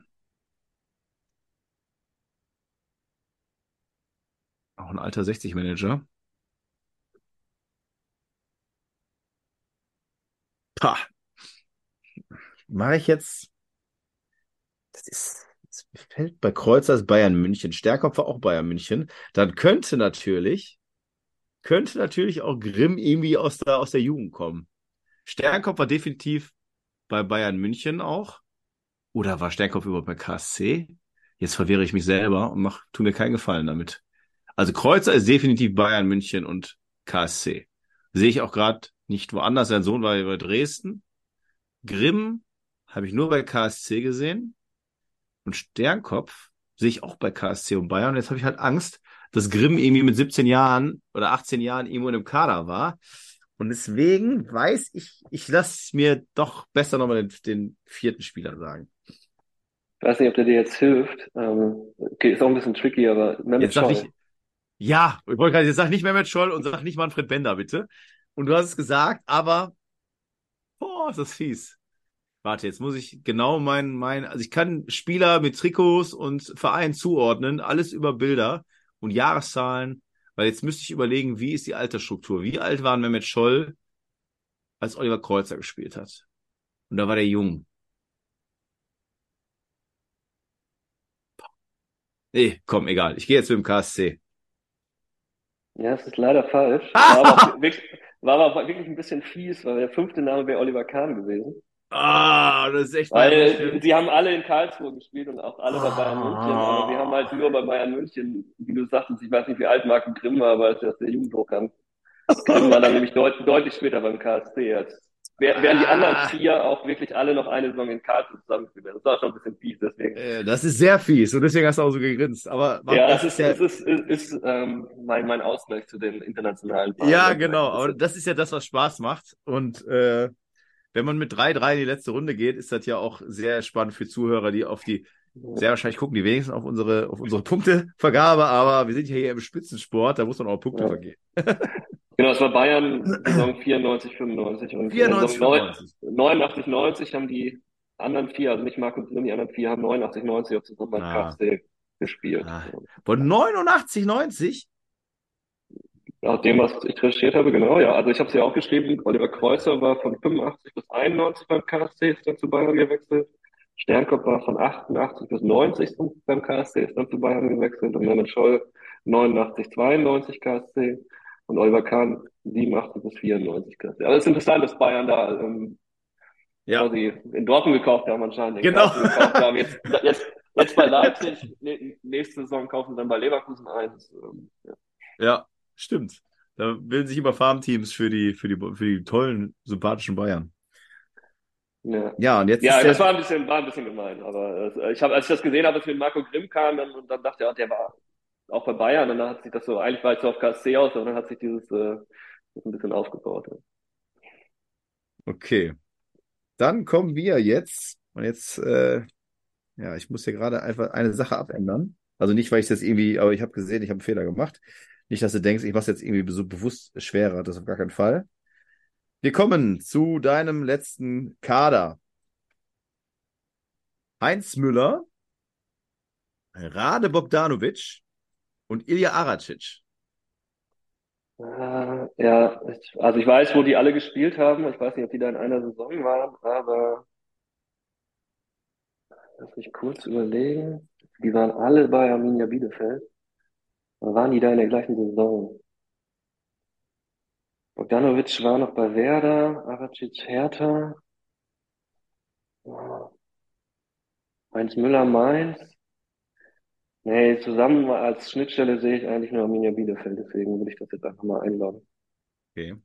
Auch ein alter 60-Manager. Pah. Mache ich jetzt. Das ist. Das fällt bei Kreuzer ist Bayern München. Stärkopf war auch Bayern München. Dann könnte natürlich, könnte natürlich auch Grimm irgendwie aus der, aus der Jugend kommen. Sternkopf war definitiv bei Bayern München auch. Oder war Sternkopf überhaupt bei KSC? Jetzt verwehre ich mich selber und mach, tu mir keinen Gefallen damit. Also Kreuzer ist definitiv Bayern München und KSC. Sehe ich auch gerade nicht woanders. Sein Sohn war bei Dresden. Grimm habe ich nur bei KSC gesehen. Und Sternkopf sehe ich auch bei KSC und Bayern. Und jetzt habe ich halt Angst, dass Grimm irgendwie mit 17 Jahren oder 18 Jahren irgendwo in einem Kader war. Und deswegen weiß ich, ich lasse mir doch besser nochmal den, den vierten Spieler sagen. Ich weiß nicht, ob der dir jetzt hilft. Ähm, okay, ist auch ein bisschen tricky, aber Mehmet jetzt Scholl. Ich, ja, ich wollte gerade, jetzt sag nicht Mehmet Scholl und sag nicht Manfred Bender, bitte. Und du hast es gesagt, aber boah, ist das fies. Warte, jetzt muss ich genau mein, mein, also ich kann Spieler mit Trikots und Verein zuordnen, alles über Bilder und Jahreszahlen, weil jetzt müsste ich überlegen, wie ist die Altersstruktur? Wie alt waren Mehmet Scholl, als Oliver Kreuzer gespielt hat? Und da war der jung. Nee, komm, egal. Ich gehe jetzt mit dem KSC. Ja, es ist leider falsch. War aber, wirklich, war aber wirklich ein bisschen fies, weil der fünfte Name wäre Oliver Kahn gewesen. Ah, das ist echt Weil sie haben alle in Karlsruhe gespielt und auch alle bei Bayern München, aber wir haben halt nur bei Bayern München, wie du sagtest, ich weiß nicht, wie alt Marco Grimm war, aber als er aus der Jugend hochkam. Grimm war dann nämlich deut deutlich später beim KSC. Als, während die anderen ah. vier auch wirklich alle noch eine Saison in Karlsruhe zusammengespielt haben. Das war schon ein bisschen fies, deswegen. Äh, das ist sehr fies und deswegen hast du auch so gegrinst. Aber ja, das ist, ja, das ist, ist, ist ähm, mein, mein Ausgleich zu den internationalen Bayern. Ja, genau, aber das ist ja das, was Spaß macht und äh, wenn man mit 3-3 in die letzte Runde geht, ist das ja auch sehr spannend für Zuhörer, die auf die, sehr wahrscheinlich gucken die wenigsten auf unsere, auf unsere Punktevergabe, aber wir sind ja hier im Spitzensport, da muss man auch Punkte ja. vergeben. Genau, es war Bayern Saison 94, 95 und 94, 95. 89, 90 haben die anderen vier, also nicht Marco Grimm, die anderen vier haben 89, 90 auch zusammen bei ah. KFC gespielt. Ah. Von 89, 90? Nach dem, was ich recherchiert habe, genau, ja. Also ich habe es ja auch geschrieben, Oliver Kreuzer war von 85 bis 91 beim KSC, ist dann zu Bayern gewechselt. Sternkopf war von 88 bis 90 beim KSC, ist dann zu Bayern gewechselt. Und Mehmet Scholl 89, 92 KSC. Und Oliver Kahn 87 bis 94 KSC. Aber es ist interessant, dass Bayern da ähm, ja. quasi in Dortmund gekauft haben anscheinend. Genau. Haben. Jetzt, jetzt, jetzt bei Leipzig, nächste Saison kaufen sie dann bei Leverkusen ein. Ähm, ja. ja. Stimmt. Da bilden sich immer Farmteams für die, für die, für die tollen, sympathischen Bayern. Ja, ja und jetzt. Ja, das war ein bisschen, war ein bisschen gemein. Aber äh, ich habe, als ich das gesehen habe, dass mit Marco Grimm kam, dann, und dann dachte ich, ja, der war auch bei Bayern, und dann hat sich das so, eigentlich war es so auf KSC aus, und dann hat sich dieses äh, ein bisschen aufgebaut. Ja. Okay. Dann kommen wir jetzt, und jetzt, äh, ja, ich muss hier gerade einfach eine Sache abändern. Also nicht, weil ich das irgendwie, aber ich habe gesehen, ich habe einen Fehler gemacht. Nicht, dass du denkst, ich mache jetzt irgendwie so bewusst schwerer, das auf gar keinen Fall. Wir kommen zu deinem letzten Kader. Heinz Müller, Rade Bogdanovic und Ilja Aracic. Äh, ja, also ich weiß, wo die alle gespielt haben. Ich weiß nicht, ob die da in einer Saison waren, aber lass mich kurz überlegen. Die waren alle bei Arminia Bielefeld. Waren die da in der gleichen Saison? Bogdanovic war noch bei Werder, Aracic Hertha, Heinz Müller Mainz. Nee, zusammen als Schnittstelle sehe ich eigentlich nur Arminia Bielefeld, deswegen würde ich das jetzt einfach mal einladen. Okay.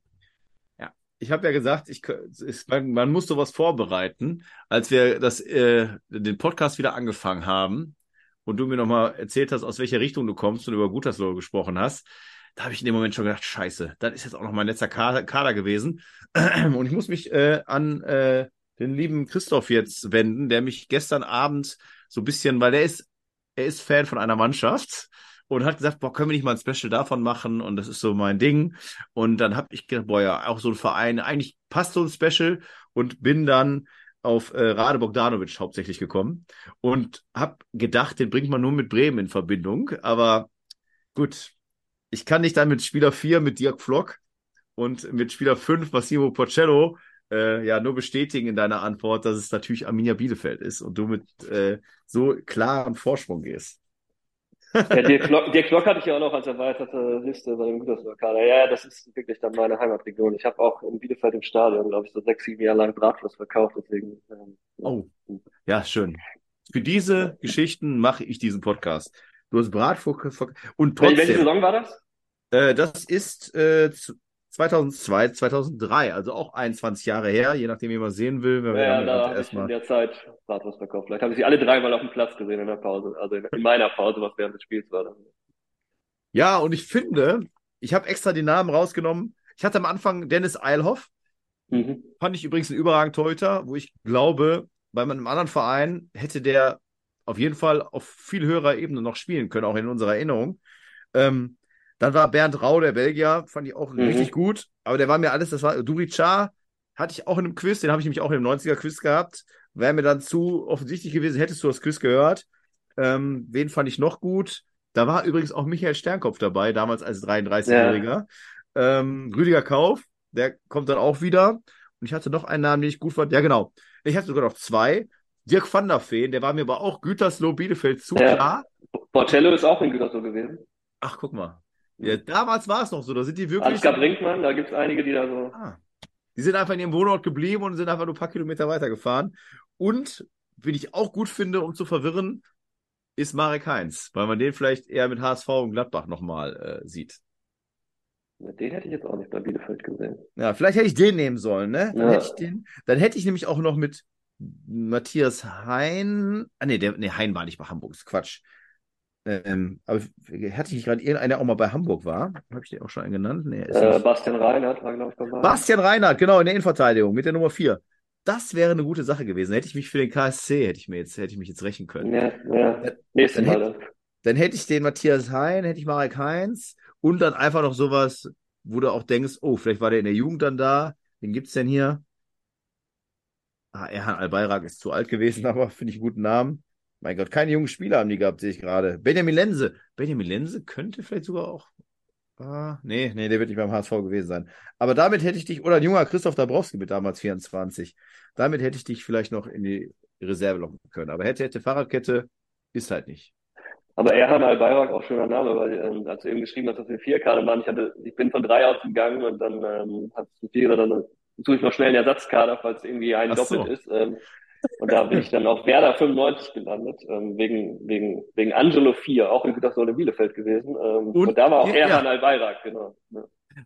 Ja, ich habe ja gesagt, ich, ich, man, muss sowas vorbereiten. Als wir das, äh, den Podcast wieder angefangen haben, und du mir nochmal erzählt hast, aus welcher Richtung du kommst und über Gutersloh gesprochen hast, da habe ich in dem Moment schon gedacht, scheiße, das ist jetzt auch noch mein letzter Kader, Kader gewesen. Und ich muss mich äh, an äh, den lieben Christoph jetzt wenden, der mich gestern Abend so ein bisschen, weil er ist, er ist Fan von einer Mannschaft und hat gesagt, boah, können wir nicht mal ein Special davon machen und das ist so mein Ding. Und dann habe ich gedacht, boah, ja, auch so ein Verein, eigentlich passt so ein Special und bin dann auf äh, Rade Bogdanovic hauptsächlich gekommen und habe gedacht, den bringt man nur mit Bremen in Verbindung. Aber gut, ich kann dich dann mit Spieler 4, mit Dirk Flock und mit Spieler 5, Massimo Porcello, äh, ja nur bestätigen in deiner Antwort, dass es natürlich Arminia Bielefeld ist und du mit äh, so klarem Vorsprung gehst. Ja, Dirk Glock, Dirk Glock hatte ich ja auch noch als erweiterte Liste bei dem Gütersloh-Kader. Ja, das ist wirklich dann meine Heimatregion. Ich habe auch in Bielefeld im Stadion, glaube ich, so sechs, sieben Jahre lang Bratwurst verkauft. Deswegen. Ähm, oh, ja, schön. Für diese. Geschichten mache ich diesen Podcast. Du hast Bratwurst und trotzdem. Welche Saison war das? Äh, das ist äh, 2002, 2003, also auch 21 Jahre her, je nachdem, wie man sehen will. Wir ja, da habe ich in der Zeit Bratwurst verkauft. Vielleicht habe ich sie alle dreimal auf dem Platz gesehen in der Pause, also in, in meiner Pause, was während des Spiels war. Dann. Ja, und ich finde, ich habe extra die Namen rausgenommen. Ich hatte am Anfang Dennis Eilhoff. Mhm. Fand ich übrigens einen überragenden Torhüter, wo ich glaube, bei einem anderen Verein hätte der auf jeden Fall auf viel höherer Ebene noch spielen können, auch in unserer Erinnerung. Ähm, dann war Bernd Rau, der Belgier, fand ich auch mhm. richtig gut, aber der war mir alles, das war Durichar, hatte ich auch in einem Quiz, den habe ich nämlich auch im 90er-Quiz gehabt. Wäre mir dann zu offensichtlich gewesen, hättest du das Quiz gehört. Ähm, wen fand ich noch gut? Da war übrigens auch Michael Sternkopf dabei, damals als 33-Jähriger. Ja. Ähm, Rüdiger Kauf, der kommt dann auch wieder. Und ich hatte noch einen Namen, den ich gut fand. Ja, genau. Ich hatte sogar noch zwei. Dirk van der Feen, der war mir aber auch Gütersloh Bielefeld zu ja. klar. Portello ist auch in Gütersloh gewesen. Ach, guck mal. Ja, damals war es noch so, da sind die wirklich. Ansgar Brinkmann, da gibt es einige, die da so. Ah. Die sind einfach in ihrem Wohnort geblieben und sind einfach nur ein paar Kilometer weitergefahren. Und, wenn ich auch gut finde, um zu verwirren, ist Marek Heinz, weil man den vielleicht eher mit HSV und Gladbach nochmal äh, sieht. Den hätte ich jetzt auch nicht bei Bielefeld gesehen. Ja, vielleicht hätte ich den nehmen sollen, ne? Dann, ja. hätte, ich den, dann hätte ich nämlich auch noch mit Matthias Hein. Ah, nee, der, nee, Hein war nicht bei Hamburg, ist Quatsch. Ähm, aber hatte ich gerade irgendeiner auch mal bei Hamburg war? Habe ich den auch schon einen genannt? Nee, äh, Bastian Reinhardt war, glaube ich, dabei. Bastian Reinhardt, genau, in der Innenverteidigung mit der Nummer 4. Das wäre eine gute Sache gewesen. Hätte ich mich für den KSC, hätte ich mir jetzt, hätte ich mich jetzt rächen können. Ja, ja. Nächstes Mal dann. Dann hätte ich den Matthias Hein, hätte ich Marek Heinz und dann einfach noch sowas, wo du auch denkst, oh, vielleicht war der in der Jugend dann da. Wen gibt's denn hier? Ah, Erhan Albayrak ist zu alt gewesen, aber finde ich einen guten Namen. Mein Gott, keine jungen Spieler haben die gehabt, sehe ich gerade. Benjamin Lense. Benjamin Lense könnte vielleicht sogar auch. Ah, nee, nee, der wird nicht beim HSV gewesen sein. Aber damit hätte ich dich, oder ein junger Christoph Dabrowski mit damals 24. Damit hätte ich dich vielleicht noch in die Reserve locken können. Aber hätte, hätte Fahrradkette, ist halt nicht. Aber Erhan Albayrak, auch schöner Name, weil ähm, als du eben geschrieben hast, dass wir vier Kader waren, ich hatte, ich bin von drei ausgegangen und dann ähm, hat es vier oder dann suche ich noch schnell einen Ersatzkader, falls irgendwie ein Ach doppelt so. ist. Ähm, und da bin ich dann auf Werder 95 gelandet, ähm, wegen, wegen, wegen Angelo 4, auch in Gütersloh in Bielefeld gewesen. Ähm, und, und, da war auch ja, Erhan ja. Al-Bayrak, genau. Ja.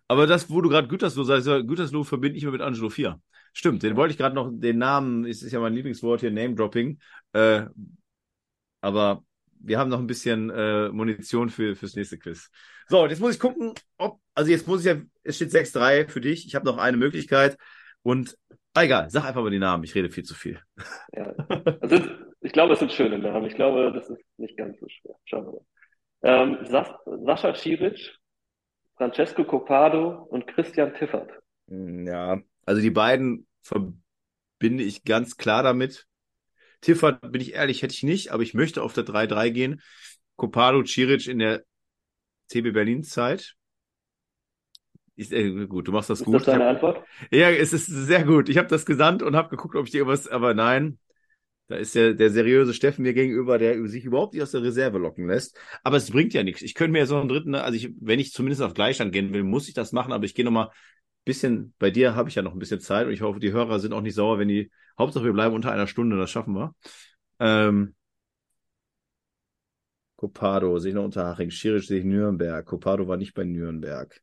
Aber das, wo du gerade Gütersloh sagst, Gütersloh verbinde ich immer mit Angelo 4. Stimmt, den wollte ich gerade noch, den Namen, ist, ist ja mein Lieblingswort hier, Name-Dropping. Äh, aber wir haben noch ein bisschen äh, Munition für, fürs nächste Quiz. So, jetzt muss ich gucken, ob, also jetzt muss ich ja, es steht 6-3 für dich. Ich habe noch eine Möglichkeit. Und egal, sag einfach mal die Namen, ich rede viel zu viel. Ja, also, ich glaube, es sind schöne Namen. Ich glaube, das ist nicht ganz so schwer. Schauen wir mal. Ähm, Sas Sascha Schiric, Francesco Copado und Christian Tiffert. Hm, ja, also die beiden verbinde ich ganz klar damit. Tiffert, bin ich ehrlich, hätte ich nicht, aber ich möchte auf der 3-3 gehen. Copado, Ciric in der TB Berlin Zeit. Ist, äh, gut, du machst das ist gut. Ist das deine Antwort? Ja, es ist sehr gut. Ich habe das gesandt und habe geguckt, ob ich dir irgendwas, aber nein. Da ist ja der seriöse Steffen mir gegenüber, der sich überhaupt nicht aus der Reserve locken lässt. Aber es bringt ja nichts. Ich könnte mir ja so einen dritten, also ich, wenn ich zumindest auf Gleichstand gehen will, muss ich das machen, aber ich gehe nochmal bisschen, bei dir habe ich ja noch ein bisschen Zeit und ich hoffe, die Hörer sind auch nicht sauer, wenn die, Hauptsache wir bleiben unter einer Stunde, das schaffen wir. Ähm, Copado sehe ich noch Unterhaching, Schirisch sehe ich Nürnberg, Copado war nicht bei Nürnberg.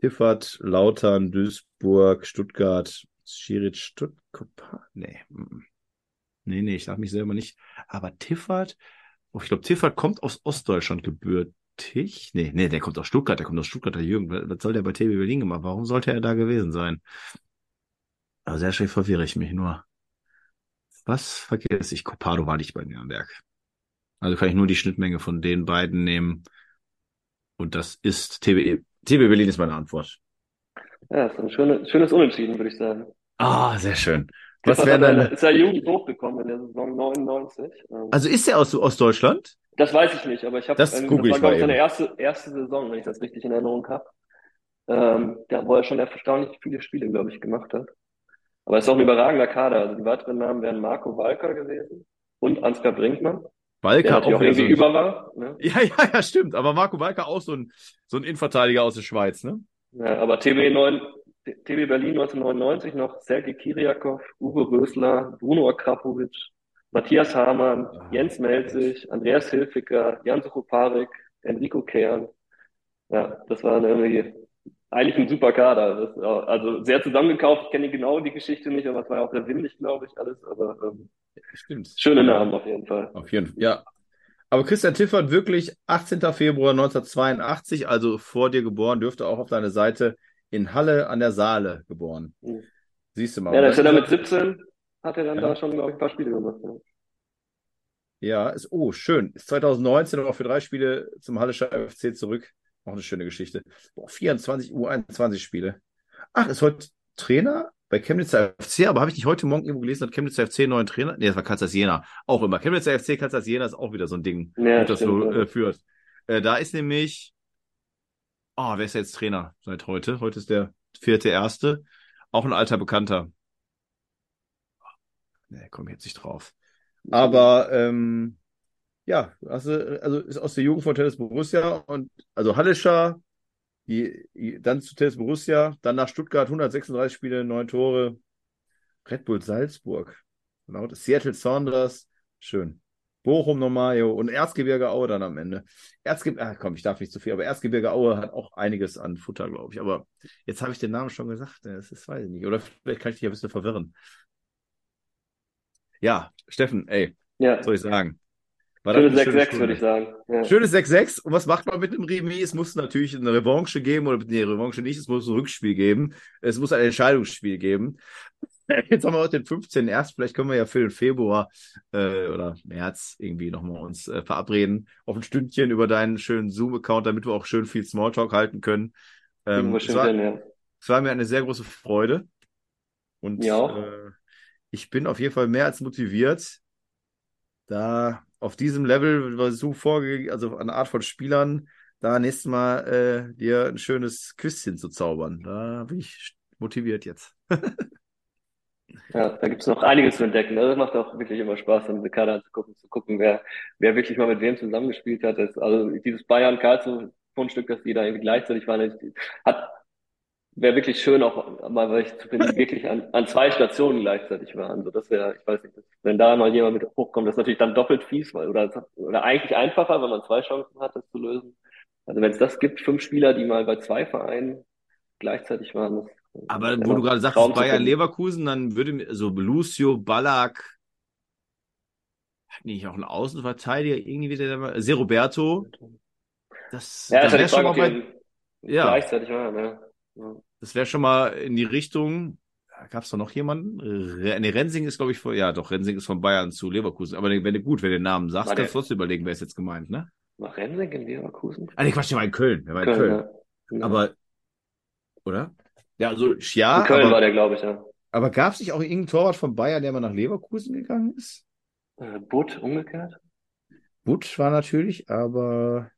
Tiffert, Lautern, Duisburg, Stuttgart, Schiric, Stuttgart. Nee. Nee, nee, ich sag mich selber nicht. Aber Tiffert, oh, ich glaube, Tiffert kommt aus Ostdeutschland gebürtig. Nee, nee, der kommt aus Stuttgart, der kommt aus Stuttgart, der Jürgen. Was soll der bei TB Berlin gemacht? Warum sollte er da gewesen sein? Aber sehr schön verwirre ich mich nur. Was vergesse ich? Copado war nicht bei Nürnberg. Also kann ich nur die Schnittmenge von den beiden nehmen. Und das ist TB, TB Berlin ist meine Antwort. Ja, ist ein schönes, schönes Unentschieden, würde ich sagen. Ah, sehr schön. Was wäre deine... Ist er Jugend hochgekommen in der Saison 99. Ähm. Also ist er aus, aus Deutschland? Das weiß ich nicht, aber ich habe das, ähm, das war, glaube ich, seine erste, erste Saison, wenn ich das richtig in Erinnerung habe. Ähm, wo er schon erstaunlich viele Spiele, glaube ich, gemacht hat. Aber es ist auch ein überragender Kader. Also die weiteren Namen wären Marco Walker gewesen und Ansgar Brinkmann. Walker auch, auch irgendwie so über war. Ne? Ja, ja, ja, stimmt. Aber Marco Walker auch so ein, so ein Innenverteidiger aus der Schweiz, ne? Ja, aber TB, 9, TB Berlin 1999 noch Sergei Kiriakov, Uwe Rösler, Bruno Akrapovic, Matthias Hamann, ah, Jens Melzig, Andreas Hilfiger, Jan Suchoparik, Enrico Kern. Ja, das waren irgendwie eigentlich ein super Kader. Das, also sehr zusammengekauft, ich kenne genau die Geschichte nicht, aber es war ja auch sehr windig, glaube ich, alles. Aber ähm, Stimmt. schöne Namen auf jeden Fall. Auf jeden Fall, ja. Aber Christian Tiffert wirklich 18. Februar 1982, also vor dir geboren, dürfte auch auf deine Seite in Halle an der Saale geboren. Mhm. Siehst du mal. Ja, das ist ja das dann mit 17, hat er dann Ja. da schon, glaube ich, ein paar Spiele gemacht. Ja. Ja, ist, oh, schön. Ist 2019 auch für drei Spiele zum Hallischer FC zurück. Auch eine schöne Geschichte. Boah, 24 U21 Spiele. Ach, ist heute Trainer bei Chemnitzer FC, aber habe ich nicht heute Morgen irgendwo gelesen, hat Chemnitzer FC einen neuen Trainer? Nee, das war Kansas Jena. Auch immer. Chemnitzer FC, Kansas Jena ist auch wieder so ein Ding, Ja, das so äh, führt. Äh, da ist nämlich, oh, wer ist jetzt Trainer seit heute? Heute ist der vierte Erste. Auch ein alter Bekannter. Nee, komm jetzt nicht drauf. Aber ähm, ja, also, also ist aus der Jugend von Tennis Borussia und also die, dann zu Tennis Borussia, dann nach Stuttgart 136 Spiele, neun Tore, Red Bull Salzburg, genau, Seattle Saunders, schön. Bochum nochmal, und Erzgebirge Aue dann am Ende. Erzgebirge, ah, komm, ich darf nicht zu viel, aber Erzgebirge Aue hat auch einiges an Futter, glaube ich. Aber jetzt habe ich den Namen schon gesagt, das ist, weiß ich nicht. Oder vielleicht kann ich dich ein bisschen verwirren. Ja, Steffen, ey, Ja, was soll ich sagen? War das schönes eine schöne 6-6, würde ich sagen. Ja. Schönes 6-6. Und was macht man mit einem Remis? Es muss natürlich eine Revanche geben, oder nee, Revanche nicht, es muss ein Rückspiel geben. Es muss ein Entscheidungsspiel geben. Jetzt haben wir heute den 15. erst, vielleicht können wir ja für den Februar äh, oder März irgendwie nochmal uns äh, verabreden auf ein Stündchen über deinen schönen Zoom-Account, damit wir auch schön viel Smalltalk halten können. Ähm, es, war, hin, ja. es war mir eine sehr große Freude. Und auch. Äh, ich bin auf jeden Fall mehr als motiviert, da auf diesem Level, was du vorge, also eine Art von Spielern, da nächstes Mal äh, dir ein schönes Quizchen zu zaubern. Da bin ich motiviert jetzt. Ja, da gibt's noch einiges zu entdecken. ne? Das macht auch wirklich immer Spaß, dann diese Kader anzugucken, zu gucken, wer, wer wirklich mal mit wem zusammengespielt hat. Das, also dieses Bayern-Karlsruhe-Fundstück, dass die da irgendwie gleichzeitig waren, hat, wäre wirklich schön auch mal welche zu finden, die wirklich an, an zwei Stationen gleichzeitig waren. So, das wäre, ich weiß nicht, das, wenn da mal jemand mit hochkommt, das ist natürlich dann doppelt fies, weil, oder, oder eigentlich einfacher, wenn man zwei Chancen hat, das zu lösen. Also wenn es das gibt, fünf Spieler, die mal bei zwei Vereinen gleichzeitig waren, das Aber wo du gerade sagst, Bayern. Leverkusen, dann würde mir so Lucio, Ballack, hat nicht auch ein Außenverteidiger, irgendwie wieder dabei, Seroberto, das, Ja, das ist wäre die schon mal bei, ja. gleichzeitig waren, ja. Ja. Das wäre schon mal in die Richtung. Gab es da noch jemanden? Nee, Rensing ist, glaube ich, von, ja, doch, Rensing ist von Bayern zu Leverkusen. Aber wenn du gut, wenn du den Namen sagst, War kannst du trotzdem überlegen, wer ist jetzt gemeint, ne? War Rensing in Leverkusen? Ah, nee, Quatsch, der war in Köln. Der war in Köln. ja. Aber, oder? Ja, also, ja, in Köln war aber, der, glaube ich, ja. aber gab es nicht auch irgendeinen Torwart von Bayern, der mal nach Leverkusen gegangen ist? Äh, Butt umgekehrt? Butsch war natürlich, aber.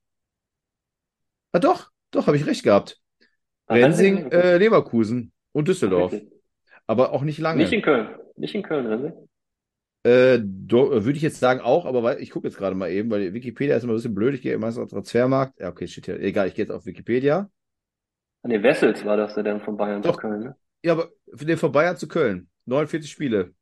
Ah, doch, doch, habe ich recht gehabt. Ah, Rensing, okay. äh, Leverkusen und Düsseldorf. Wirklich. Aber auch nicht lange. Nicht in Köln. Nicht in Köln, Rensing. Äh, do- würde ich jetzt sagen auch, aber weil, ich gucke jetzt gerade mal eben, weil Wikipedia ist immer ein bisschen blöd. Ich gehe immer auf Transfermarkt. Ja, okay, steht hier. Egal, ich gehe jetzt auf Wikipedia. Ah, nee, Wessels war das, der dann von Bayern Doch. zu Köln, ne? Ja, aber für den von Bayern zu Köln. 49 Spiele.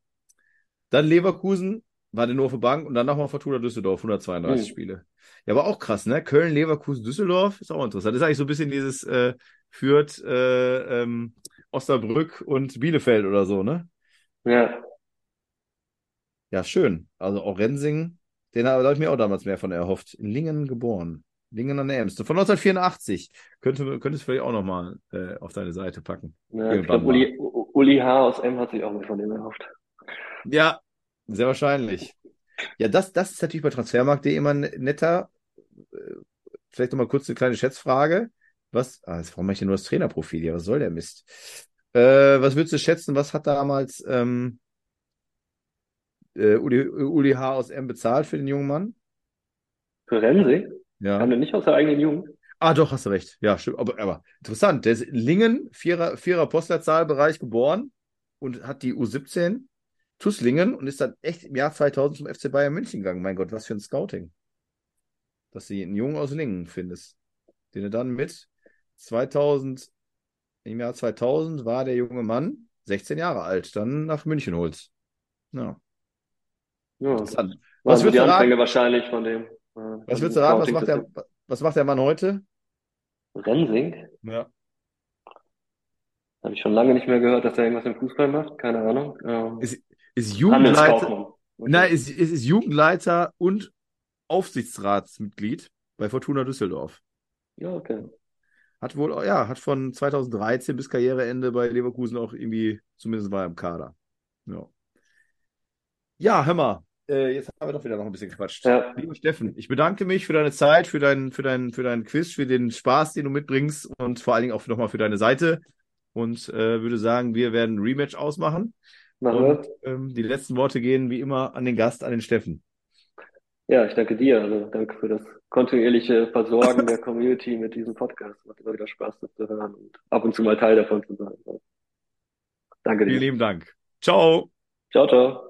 Dann Leverkusen, war der nur der Bank und dann nochmal Fortuna Düsseldorf, 132 Hm. Spiele. Ja, aber auch krass, ne? Köln, Leverkusen, Düsseldorf ist auch interessant. Das ist eigentlich so ein bisschen dieses äh, Fürth, äh, ähm, Osnabrück und Bielefeld oder so, ne? Ja. Ja, schön. Also auch Rensing, den habe hab ich mir auch damals mehr von erhofft. In Lingen geboren. Lingen an der Ems. Von 1984. Könnte, könntest du vielleicht auch nochmal äh, auf deine Seite packen. ja ich glaube, Uli, Uli H. aus M. hat sich auch mit von dem erhofft. Ja, sehr wahrscheinlich. Ja, das, das ist natürlich bei Transfermarkt.de immer ein netter. Äh, Vielleicht nochmal kurz eine kleine Schätzfrage. Was, ah, jetzt warum mache ich denn nur das Trainerprofil hier? Was soll der Mist? Äh, was würdest du schätzen, was hat damals ähm, äh, Uli, Uli H. aus M bezahlt für den jungen Mann? Für Rensing? Ja. Kam der nicht aus der eigenen Jugend? Ah, doch, hast du recht. Ja, stimmt. Aber, aber interessant. Der ist in Lingen, Vierer, Vierer Postleitzahlbereich geboren und hat die U17 Tusslingen und ist dann echt im Jahr 2000 zum FC Bayern München gegangen. Mein Gott, was für ein Scouting. Dass du einen Jungen aus Lingen findest, den du dann mit 2000, im Jahr 2000 war der junge Mann 16 Jahre alt, dann nach München holst. Ja, Ja. interessant. Was würdest die? Anfänge wahrscheinlich von dem. äh, Was würdest du raten? Was macht der, was macht der Mann heute? Rensing? Ja. Habe ich schon lange nicht mehr gehört, dass er irgendwas im Fußball macht. Keine Ahnung. Ähm, Ist, ist Jugendleiter, nein, ist, ist, ist Jugendleiter und Aufsichtsratsmitglied bei Fortuna Düsseldorf. Ja, okay. Hat wohl, ja, hat von 2013 bis Karriereende bei Leverkusen auch irgendwie, zumindest war er im Kader. Ja. Ja, hör mal, äh, jetzt haben wir doch wieder noch ein bisschen gequatscht. Ja. Lieber Steffen, ich bedanke mich für deine Zeit, für deinen für dein, für deinen Quiz, für den Spaß, den du mitbringst und vor allen Dingen auch nochmal für deine Seite. Und äh, würde sagen, wir werden ein Rematch ausmachen. Und ähm, die letzten Worte gehen wie immer an den Gast, an den Steffen. Ja, ich danke dir. Also danke für das kontinuierliche Versorgen der Community mit diesem Podcast. Macht immer wieder Spaß, das zu hören und ab und zu mal Teil davon zu sein. Danke Vielen dir. lieben Dank. Ciao. Ciao, ciao.